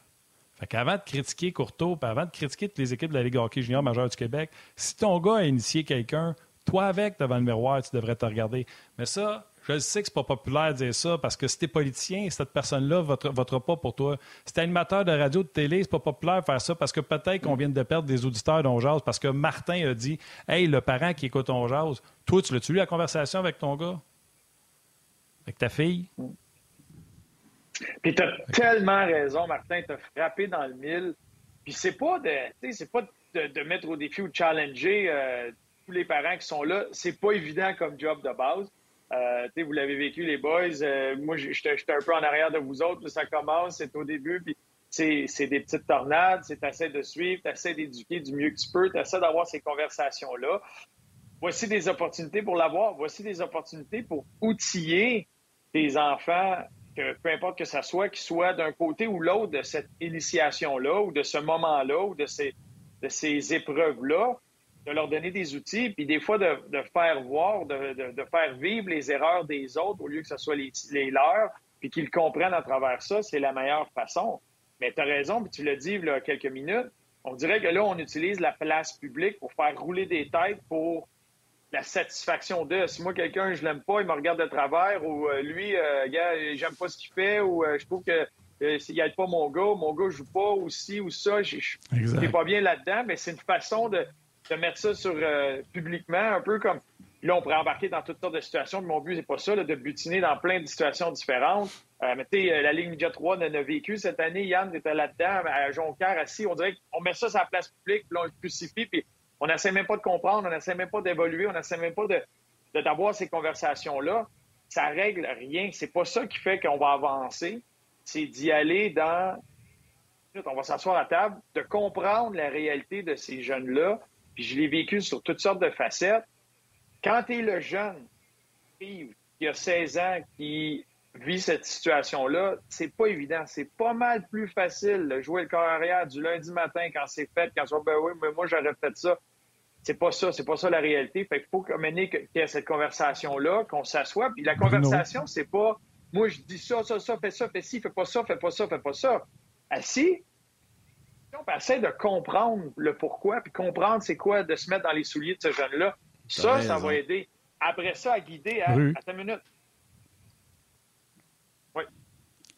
Fait qu'avant de critiquer Courteau, puis avant de critiquer toutes les équipes de la Ligue hockey junior majeure du Québec, si ton gars a initié quelqu'un, toi avec, devant le miroir, tu devrais te regarder. Mais ça, je sais que c'est pas populaire de dire ça, parce que si t'es politicien, cette personne-là votera, votera pas pour toi. Si t'es animateur de radio, de télé, c'est pas populaire de faire ça, parce que peut-être qu'on vient de perdre des auditeurs d'On Jase, parce que Martin a dit « Hey, le parent qui écoute On Jase, toi, tu l'as-tu lu la conversation avec ton gars? Avec ta fille? Puis tu as tellement raison, Martin, tu as frappé dans le mille. Puis c'est pas de c'est pas de, de mettre au défi ou de challenger euh, tous les parents qui sont là. C'est pas évident comme job de base. Euh, vous l'avez vécu, les boys. Euh, moi, j'étais un peu en arrière de vous autres. Ça commence, c'est au début, puis c'est des petites tornades. C'est t'essaies de suivre, t'essaies d'éduquer du mieux que tu peux, t'essaies d'avoir ces conversations-là. Voici des opportunités pour l'avoir. Voici des opportunités pour outiller tes enfants, que peu importe que ça soit, qu'ils soient d'un côté ou l'autre de cette initiation-là, ou de ce moment-là, ou de ces épreuves-là, de leur donner des outils, puis des fois de, de faire voir, de, de- de faire vivre les erreurs des autres au lieu que ce soit les, les leurs, puis qu'ils comprennent à travers ça, c'est la meilleure façon. Mais tu as raison, puis tu l'as dit il y a quelques minutes, on dirait que là, on utilise la place publique pour faire rouler des têtes pour la satisfaction de si moi quelqu'un je l'aime pas il me regarde de travers ou euh, lui euh, gars j'aime pas ce qu'il fait ou euh, je trouve que euh, s'il aide pas mon gars mon gars joue pas ou ci ou ça je j'étais pas bien là-dedans mais c'est une façon de, de mettre ça sur euh, publiquement un peu comme là on pourrait embarquer dans toutes sortes de situations mais mon but c'est pas ça de butiner dans plein de situations différentes euh, mais tu sais, euh, la Ligue Ninja 3 en a vécu cette année Yann était là-dedans à Jonquière assis on dirait qu'on met ça sur la place publique puis on le crucifie puis on n'essaie même pas de comprendre, on n'essaie même pas d'évoluer, on n'essaie même pas de- d'avoir ces conversations-là. Ça règle rien. C'est pas ça qui fait qu'on va avancer. C'est d'y aller dans. On va s'asseoir à table, de comprendre la réalité de ces jeunes-là. Puis je l'ai vécu sur toutes sortes de facettes. Quand tu es le jeune qui a 16 ans qui vit cette situation-là, c'est pas évident. C'est pas mal plus facile de jouer le corps arrière du lundi matin quand c'est fait, quand on ben oui, mais moi j'aurais fait ça. C'est pas ça, c'est pas ça la réalité. Fait qu'il faut mène- qu'il y ait cette conversation-là, qu'on s'assoie. Puis la conversation, c'est pas moi je dis ça, ça, ça, fais ça, fais ci, fais pas ça, fais pas ça, fais pas ça. Assis, essaie de comprendre le pourquoi, puis comprendre c'est quoi de se mettre dans les souliers de ce jeune-là. Ça, ça va aider. Après ça, à guider à, Rue. une minute. Oui.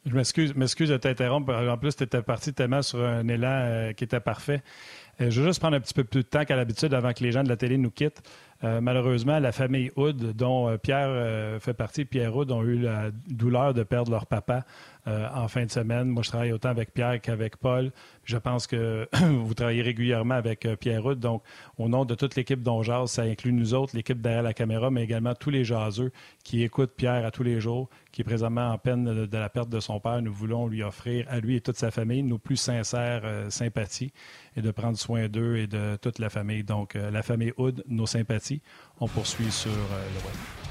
Je m'excuse, m'excuse de t'interrompre. En plus, tu étais parti tellement sur un élan euh, qui était parfait. Euh, je veux juste prendre un petit peu plus de temps qu'à l'habitude avant que les gens de la télé nous quittent. Euh, malheureusement, la famille Hood, dont euh, Pierre euh, fait partie, Pierre Hood, ont eu la douleur de perdre leur papa euh, en fin de semaine. Moi, je travaille autant avec Pierre qu'avec Paul. Je pense que <clears throat> vous travaillez régulièrement avec euh, Pierre Hood. Donc, au nom de toute l'équipe dont jase, ça inclut nous autres, l'équipe derrière la caméra, mais également tous les jaseux qui écoutent Pierre à tous les jours, qui est présentement en peine de, la perte de son père. Nous voulons lui offrir à lui et toute sa famille nos plus sincères euh, sympathies et de prendre soin d'eux et de toute la famille. Donc, la famille Hood, nos sympathies. On poursuit sur le web.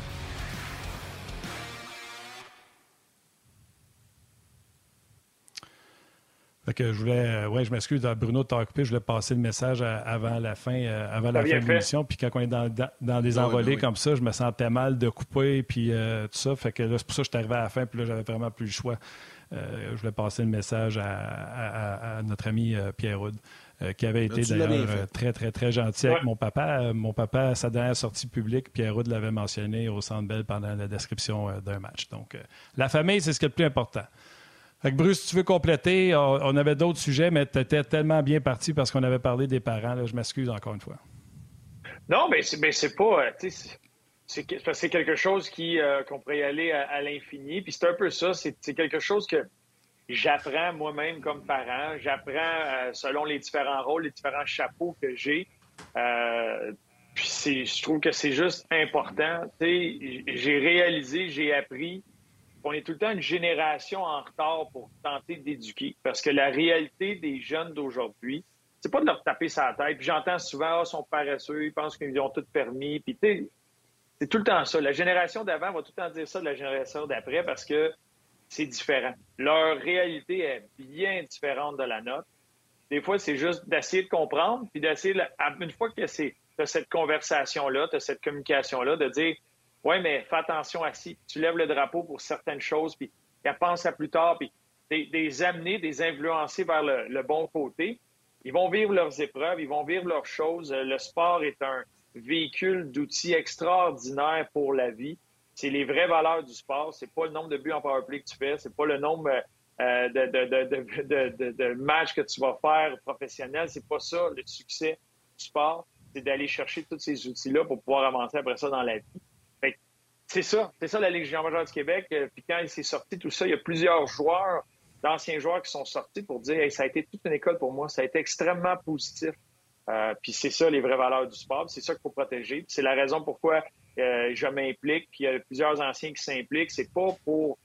Fait que je voulais, euh, ouais, je m'excuse, euh, Bruno, de coupé. Je voulais passer le message à- avant la fin, euh, avant la fin de l'émission. Puis quand on est dans, dans, dans des Oui, envolées oui. comme ça, je me sentais mal de couper, puis euh, tout ça. Fait que là, c'est pour ça que je suis arrivé à la fin, puis là, j'avais vraiment plus le choix. Euh, je voulais passer le message à, à- à- à notre ami euh, Pierre Houd, euh, qui avait été d'ailleurs euh, très, très, très gentil avec mon papa. Euh, mon papa, à sa dernière sortie publique, Pierre Houd l'avait mentionné au Centre Bell pendant la description euh, d'un match. Donc, euh, la famille, c'est ce qui est le plus important. Bruce, si tu veux compléter, on, avait d'autres sujets, mais tu étais tellement bien parti parce qu'on avait parlé des parents. je m'excuse encore une fois. Non, mais c'est, pas. euh, c'est- quelque chose qui, euh, qu'on pourrait y aller à, l'infini. Puis c'est un peu ça. C'est, quelque chose que j'apprends moi-même comme parent. J'apprends euh, selon les différents rôles, les différents chapeaux que j'ai. Puis je trouve que c'est juste important. J'ai réalisé, j'ai appris on est tout le temps une génération en retard pour tenter d'éduquer. Parce que la réalité des jeunes d'aujourd'hui, c'est pas de leur taper sa tête. Puis j'entends souvent, ah, ils sont paresseux, ils pensent qu'ils ont tout permis. Puis c'est tout le temps ça. La génération d'avant va tout le temps dire ça de la génération d'après parce que c'est différent. Leur réalité est bien différente de la nôtre. Des fois, c'est juste d'essayer de comprendre, puis d'essayer, une fois que as cette conversation-là, as cette communication-là, de dire Ouais, mais fais attention à si tu lèves le drapeau pour certaines choses, puis qu'elle pense à plus tard, puis des, amener, des influencer vers le, bon côté. Ils vont vivre leurs épreuves, ils vont vivre leurs choses. Le sport est un véhicule d'outils extraordinaires pour la vie. C'est les vraies valeurs du sport. C'est pas le nombre de buts en powerplay que tu fais, c'est pas le nombre euh, de, de, matchs que tu vas faire professionnels. C'est pas ça le succès du sport. C'est d'aller chercher tous ces outils-là pour pouvoir avancer après ça dans la vie. C'est ça, c'est ça la Ligue junior majeure du Québec. Euh, puis quand il s'est sorti tout ça, il y a plusieurs joueurs, d'anciens joueurs qui sont sortis pour dire hey, ça a été toute une école pour moi, ça a été extrêmement positif. Euh, puis c'est ça les vraies valeurs du sport, c'est ça qu'il faut protéger. C'est la raison pourquoi euh, je m'implique, puis il y a plusieurs anciens qui s'impliquent. C'est pas pour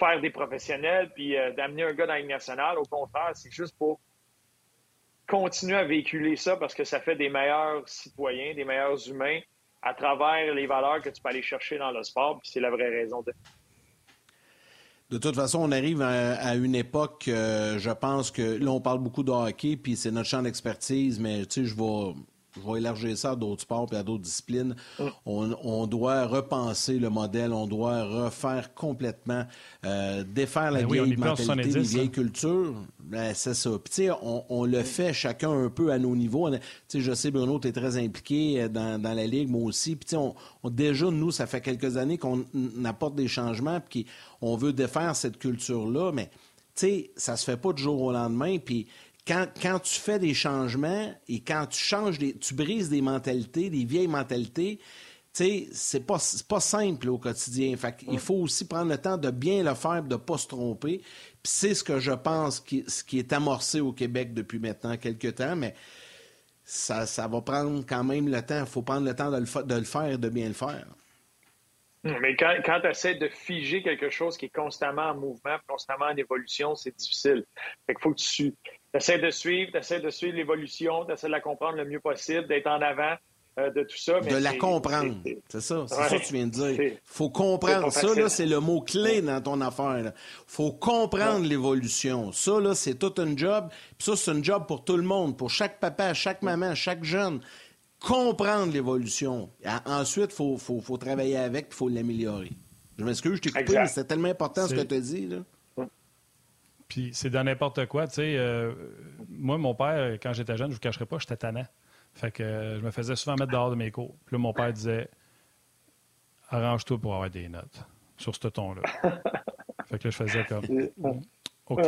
faire des professionnels puis d'amener un gars dans la Ligue nationale. Au contraire, c'est juste pour continuer à véhiculer ça parce que ça fait des meilleurs citoyens, des meilleurs humains à travers les valeurs que tu peux aller chercher dans le sport. Puis c'est la vraie raison de. De toute façon, on arrive à, une époque, euh, je pense que là, on parle beaucoup de hockey, puis c'est notre champ d'expertise, mais tu sais, je vais je vais élargir ça à d'autres sports et à d'autres disciplines. Mm. On, doit repenser le modèle, on doit refaire complètement, euh, défaire la ben vieille mentalité, les vieilles cultures. Ben, c'est ça. Puis, on, on, le fait chacun un peu à nos niveaux. je sais, Bruno, tu es très impliqué euh, dans, dans, la Ligue, moi aussi. Puis, on, on, déjà, nous, ça fait quelques années qu'on apporte des changements, puis qu'on veut défaire cette culture-là, mais tu sais, ça se fait pas du jour au lendemain. Puis quand, quand, tu fais des changements et quand tu changes, des, tu brises des mentalités, des vieilles mentalités, tu sais, c'est pas, pas simple au quotidien. Fait Il faut aussi prendre le temps de bien le faire, de ne pas se tromper. Puis c'est ce que je pense qui, ce qui est amorcé au Québec depuis maintenant quelques temps, mais ça, ça va prendre quand même le temps. Il faut prendre le temps de le, de le faire et de bien le faire. Mais quand, quand tu essaies de figer quelque chose qui est constamment en mouvement, constamment en évolution, c'est difficile. Fait qu'il faut que tu essaies de suivre, tu essaies de suivre l'évolution, tu essaies de la comprendre le mieux possible, d'être en avant euh, de tout ça. de la comprendre. C'est ça, c'est ça que tu viens de dire. faut comprendre. Ça, là, c'est le mot-clé dans ton affaire. faut comprendre l'évolution. Ça, là, c'est tout un job. Puis ça, c'est un job pour tout le monde, pour chaque papa, chaque maman, chaque jeune comprendre l'évolution. Ensuite, il faut, faut, faut, travailler avec il faut l'améliorer. Je m'excuse, je t'ai coupé, mais c'est tellement important ce que tu as dit. Là. Puis c'est dans n'importe quoi. Tu sais, euh, moi, mon père, quand j'étais jeune, je ne vous cacherai pas, j'étais tannant. Fait que euh, je me faisais souvent mettre dehors de mes cours. Puis là, mon père disait Arrange-toi pour avoir des notes sur ce ton-là. <laughs> fait que là, je faisais comme OK.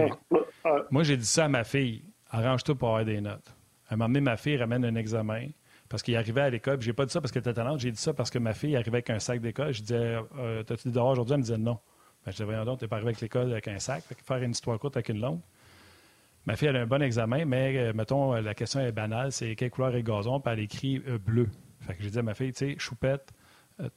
Moi, j'ai dit ça à ma fille Arrange-toi pour avoir des notes. Elle m'a amené ma fille ramène un examen parce qu'il arrivait à l'école. J'ai pas dit ça parce qu'elle était talente, j'ai dit ça parce que ma fille arrivait avec un sac d'école. Je disais, euh, t'as-tu dehors aujourd'hui? Elle me disait non. Ben, je disais, voyons donc, t'es pas arrivé avec l'école avec un sac. Faire une histoire courte avec une longue. Ma fille, elle a un bon examen, mais euh, mettons, la question est banale c'est quelle couleur est gazon? Puis elle écrit euh, bleu. Fait que j'ai dit à ma fille, tu sais, choupette,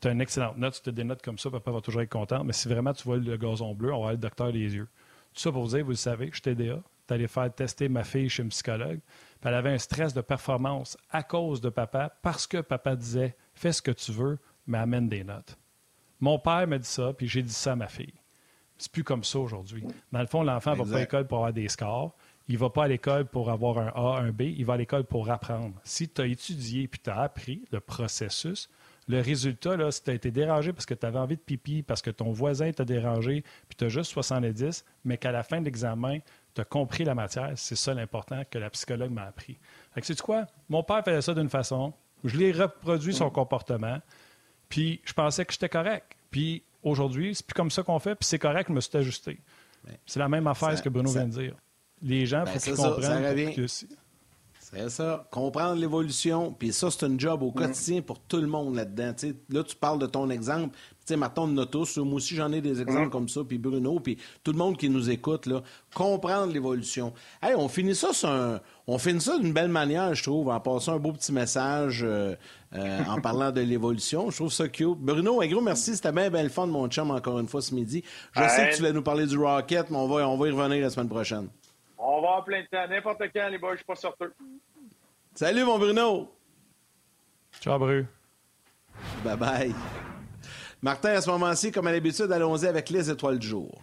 tu as une excellente note, tu as des notes comme ça, papa va toujours être content. Mais si vraiment tu vois le gazon bleu, on va aller le docteur les yeux. Tout ça pour vous dire, vous le savez, je suis TDA. Tu allé faire tester ma fille chez un psychologue elle avait un stress de performance à cause de papa, parce que papa disait Fais ce que tu veux, mais amène des notes. Mon père m'a dit ça, puis j'ai dit ça à ma fille. C'est plus comme ça aujourd'hui. Dans le fond, l'enfant ne va pas à l'école pour avoir des scores. Il ne va pas à l'école pour avoir un A, un B. Il va à l'école pour apprendre. Si tu as étudié puis tu as appris le processus, le résultat, là, si tu as été dérangé parce que tu avais envie de pipi, parce que ton voisin t'a dérangé, puis tu as juste 70, mais qu'à la fin de l'examen, tu as compris la matière, c'est ça l'important que la psychologue m'a appris. Fait que, sais-tu quoi? Mon père faisait ça d'une façon, je l'ai reproduit son comportement, puis je pensais que j'étais correct. Puis aujourd'hui, c'est plus comme ça qu'on fait, puis c'est correct, je me suis ajusté. C'est la même affaire ce que Bruno vient de dire. Les gens, il ben, faut qu'ils comprennent ça C'est ça, comprendre l'évolution. Puis ça, c'est un job au mm. quotidien pour tout le monde là-dedans. là, tu parles de ton exemple. Tu sais, on a tous. Moi aussi, j'en ai des exemples mm. comme ça. Puis Bruno, puis tout le monde qui nous écoute, là, comprendre l'évolution. Hey, on finit ça sur un... On finit ça d'une belle manière, je trouve, en passant un beau petit message, euh, euh, en parlant de l'évolution. Je trouve ça cute. Bruno, un gros merci. C'était bien, bien le fun, mon chum, encore une fois, ce midi. Je sais que tu voulais nous parler du Rocket, mais on va, on va y revenir la semaine prochaine. On va en plein temps. N'importe quand, les boys, je suis pas sorteux. Salut, mon Bruno. Ciao, Bru. Bye bye. Martin, à ce moment-ci, comme à l'habitude, allons-y avec les étoiles du jour.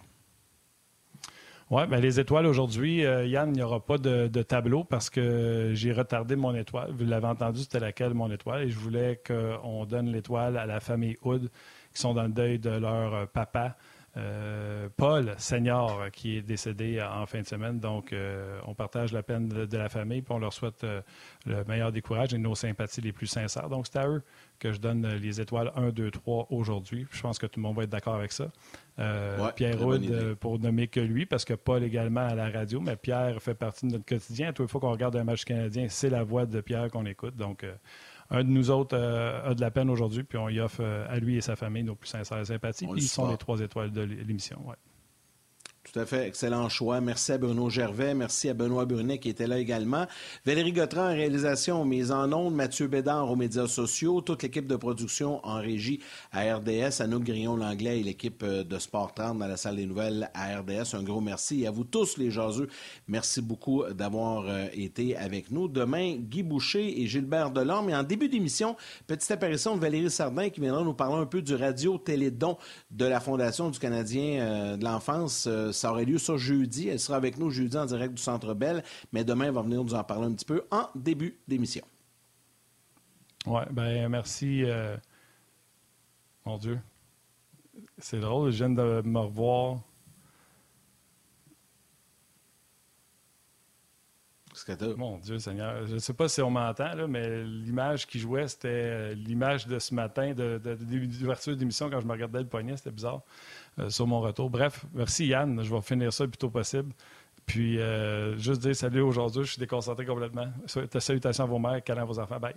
Oui, bien, les étoiles aujourd'hui, euh, Yann, il n'y aura pas de, tableau parce que j'ai retardé mon étoile. Vous l'avez entendu, c'était laquelle mon étoile? Et je voulais qu'on donne l'étoile à la famille Hood qui sont dans le deuil de leur papa. Euh, Paul Senior qui est décédé en fin de semaine. Donc, euh, on partage la peine de, la famille puis on leur souhaite euh, le meilleur des et nos sympathies les plus sincères. Donc, c'est à eux que je donne les étoiles 1, 2, 3 aujourd'hui. Je pense que tout le monde va être d'accord avec ça. Pierre Roud, pour nommer que lui, parce que Paul également à la radio, mais Pierre fait partie de notre quotidien. Toutes les fois qu'on regarde un match canadien, c'est la voix de Pierre qu'on écoute. Donc, un de nous autres euh, a de la peine aujourd'hui, puis on y offre euh, à lui et sa famille nos plus sincères sympathies. Ils sont les trois étoiles de l'émission. Ouais. Tout à fait. Excellent choix. Merci à Bruno Gervais. Merci à Benoît Brunet qui était là également. Valérie Gautran en réalisation, mise en ondes. Mathieu Bédard aux médias sociaux. Toute l'équipe de production en régie à RDS. Anouk Grillon-Langlais et l'équipe euh, de Sport 30 dans la salle des nouvelles à RDS. Un gros merci. À vous tous, les jaseux, merci beaucoup d'avoir euh, été avec nous. Demain, Guy Boucher et Gilbert Delorme. Et en début d'émission, petite apparition de Valérie Sardin qui viendra nous parler un peu du radio-télédon de la Fondation du Canadien euh, de l'enfance ça aurait lieu ce jeudi. Elle sera avec nous jeudi en direct du Centre Bell, mais demain, elle va venir nous en parler un petit peu en début d'émission. Oui, ben merci. Euh, mon Dieu. C'est drôle, je viens de me revoir. Mon Dieu Seigneur. Je ne sais pas si on m'entend, mais l'image qui jouait, c'était euh, l'image de ce matin, de, de, de d'émission quand je me regardais le poignet. C'était bizarre. Euh, sur mon retour. Bref, merci Yann. Je vais finir ça le plus tôt possible. Puis, euh, juste dire salut aujourd'hui. Je suis déconcentré complètement. Salutations à vos mères, câlins à vos enfants. Bye.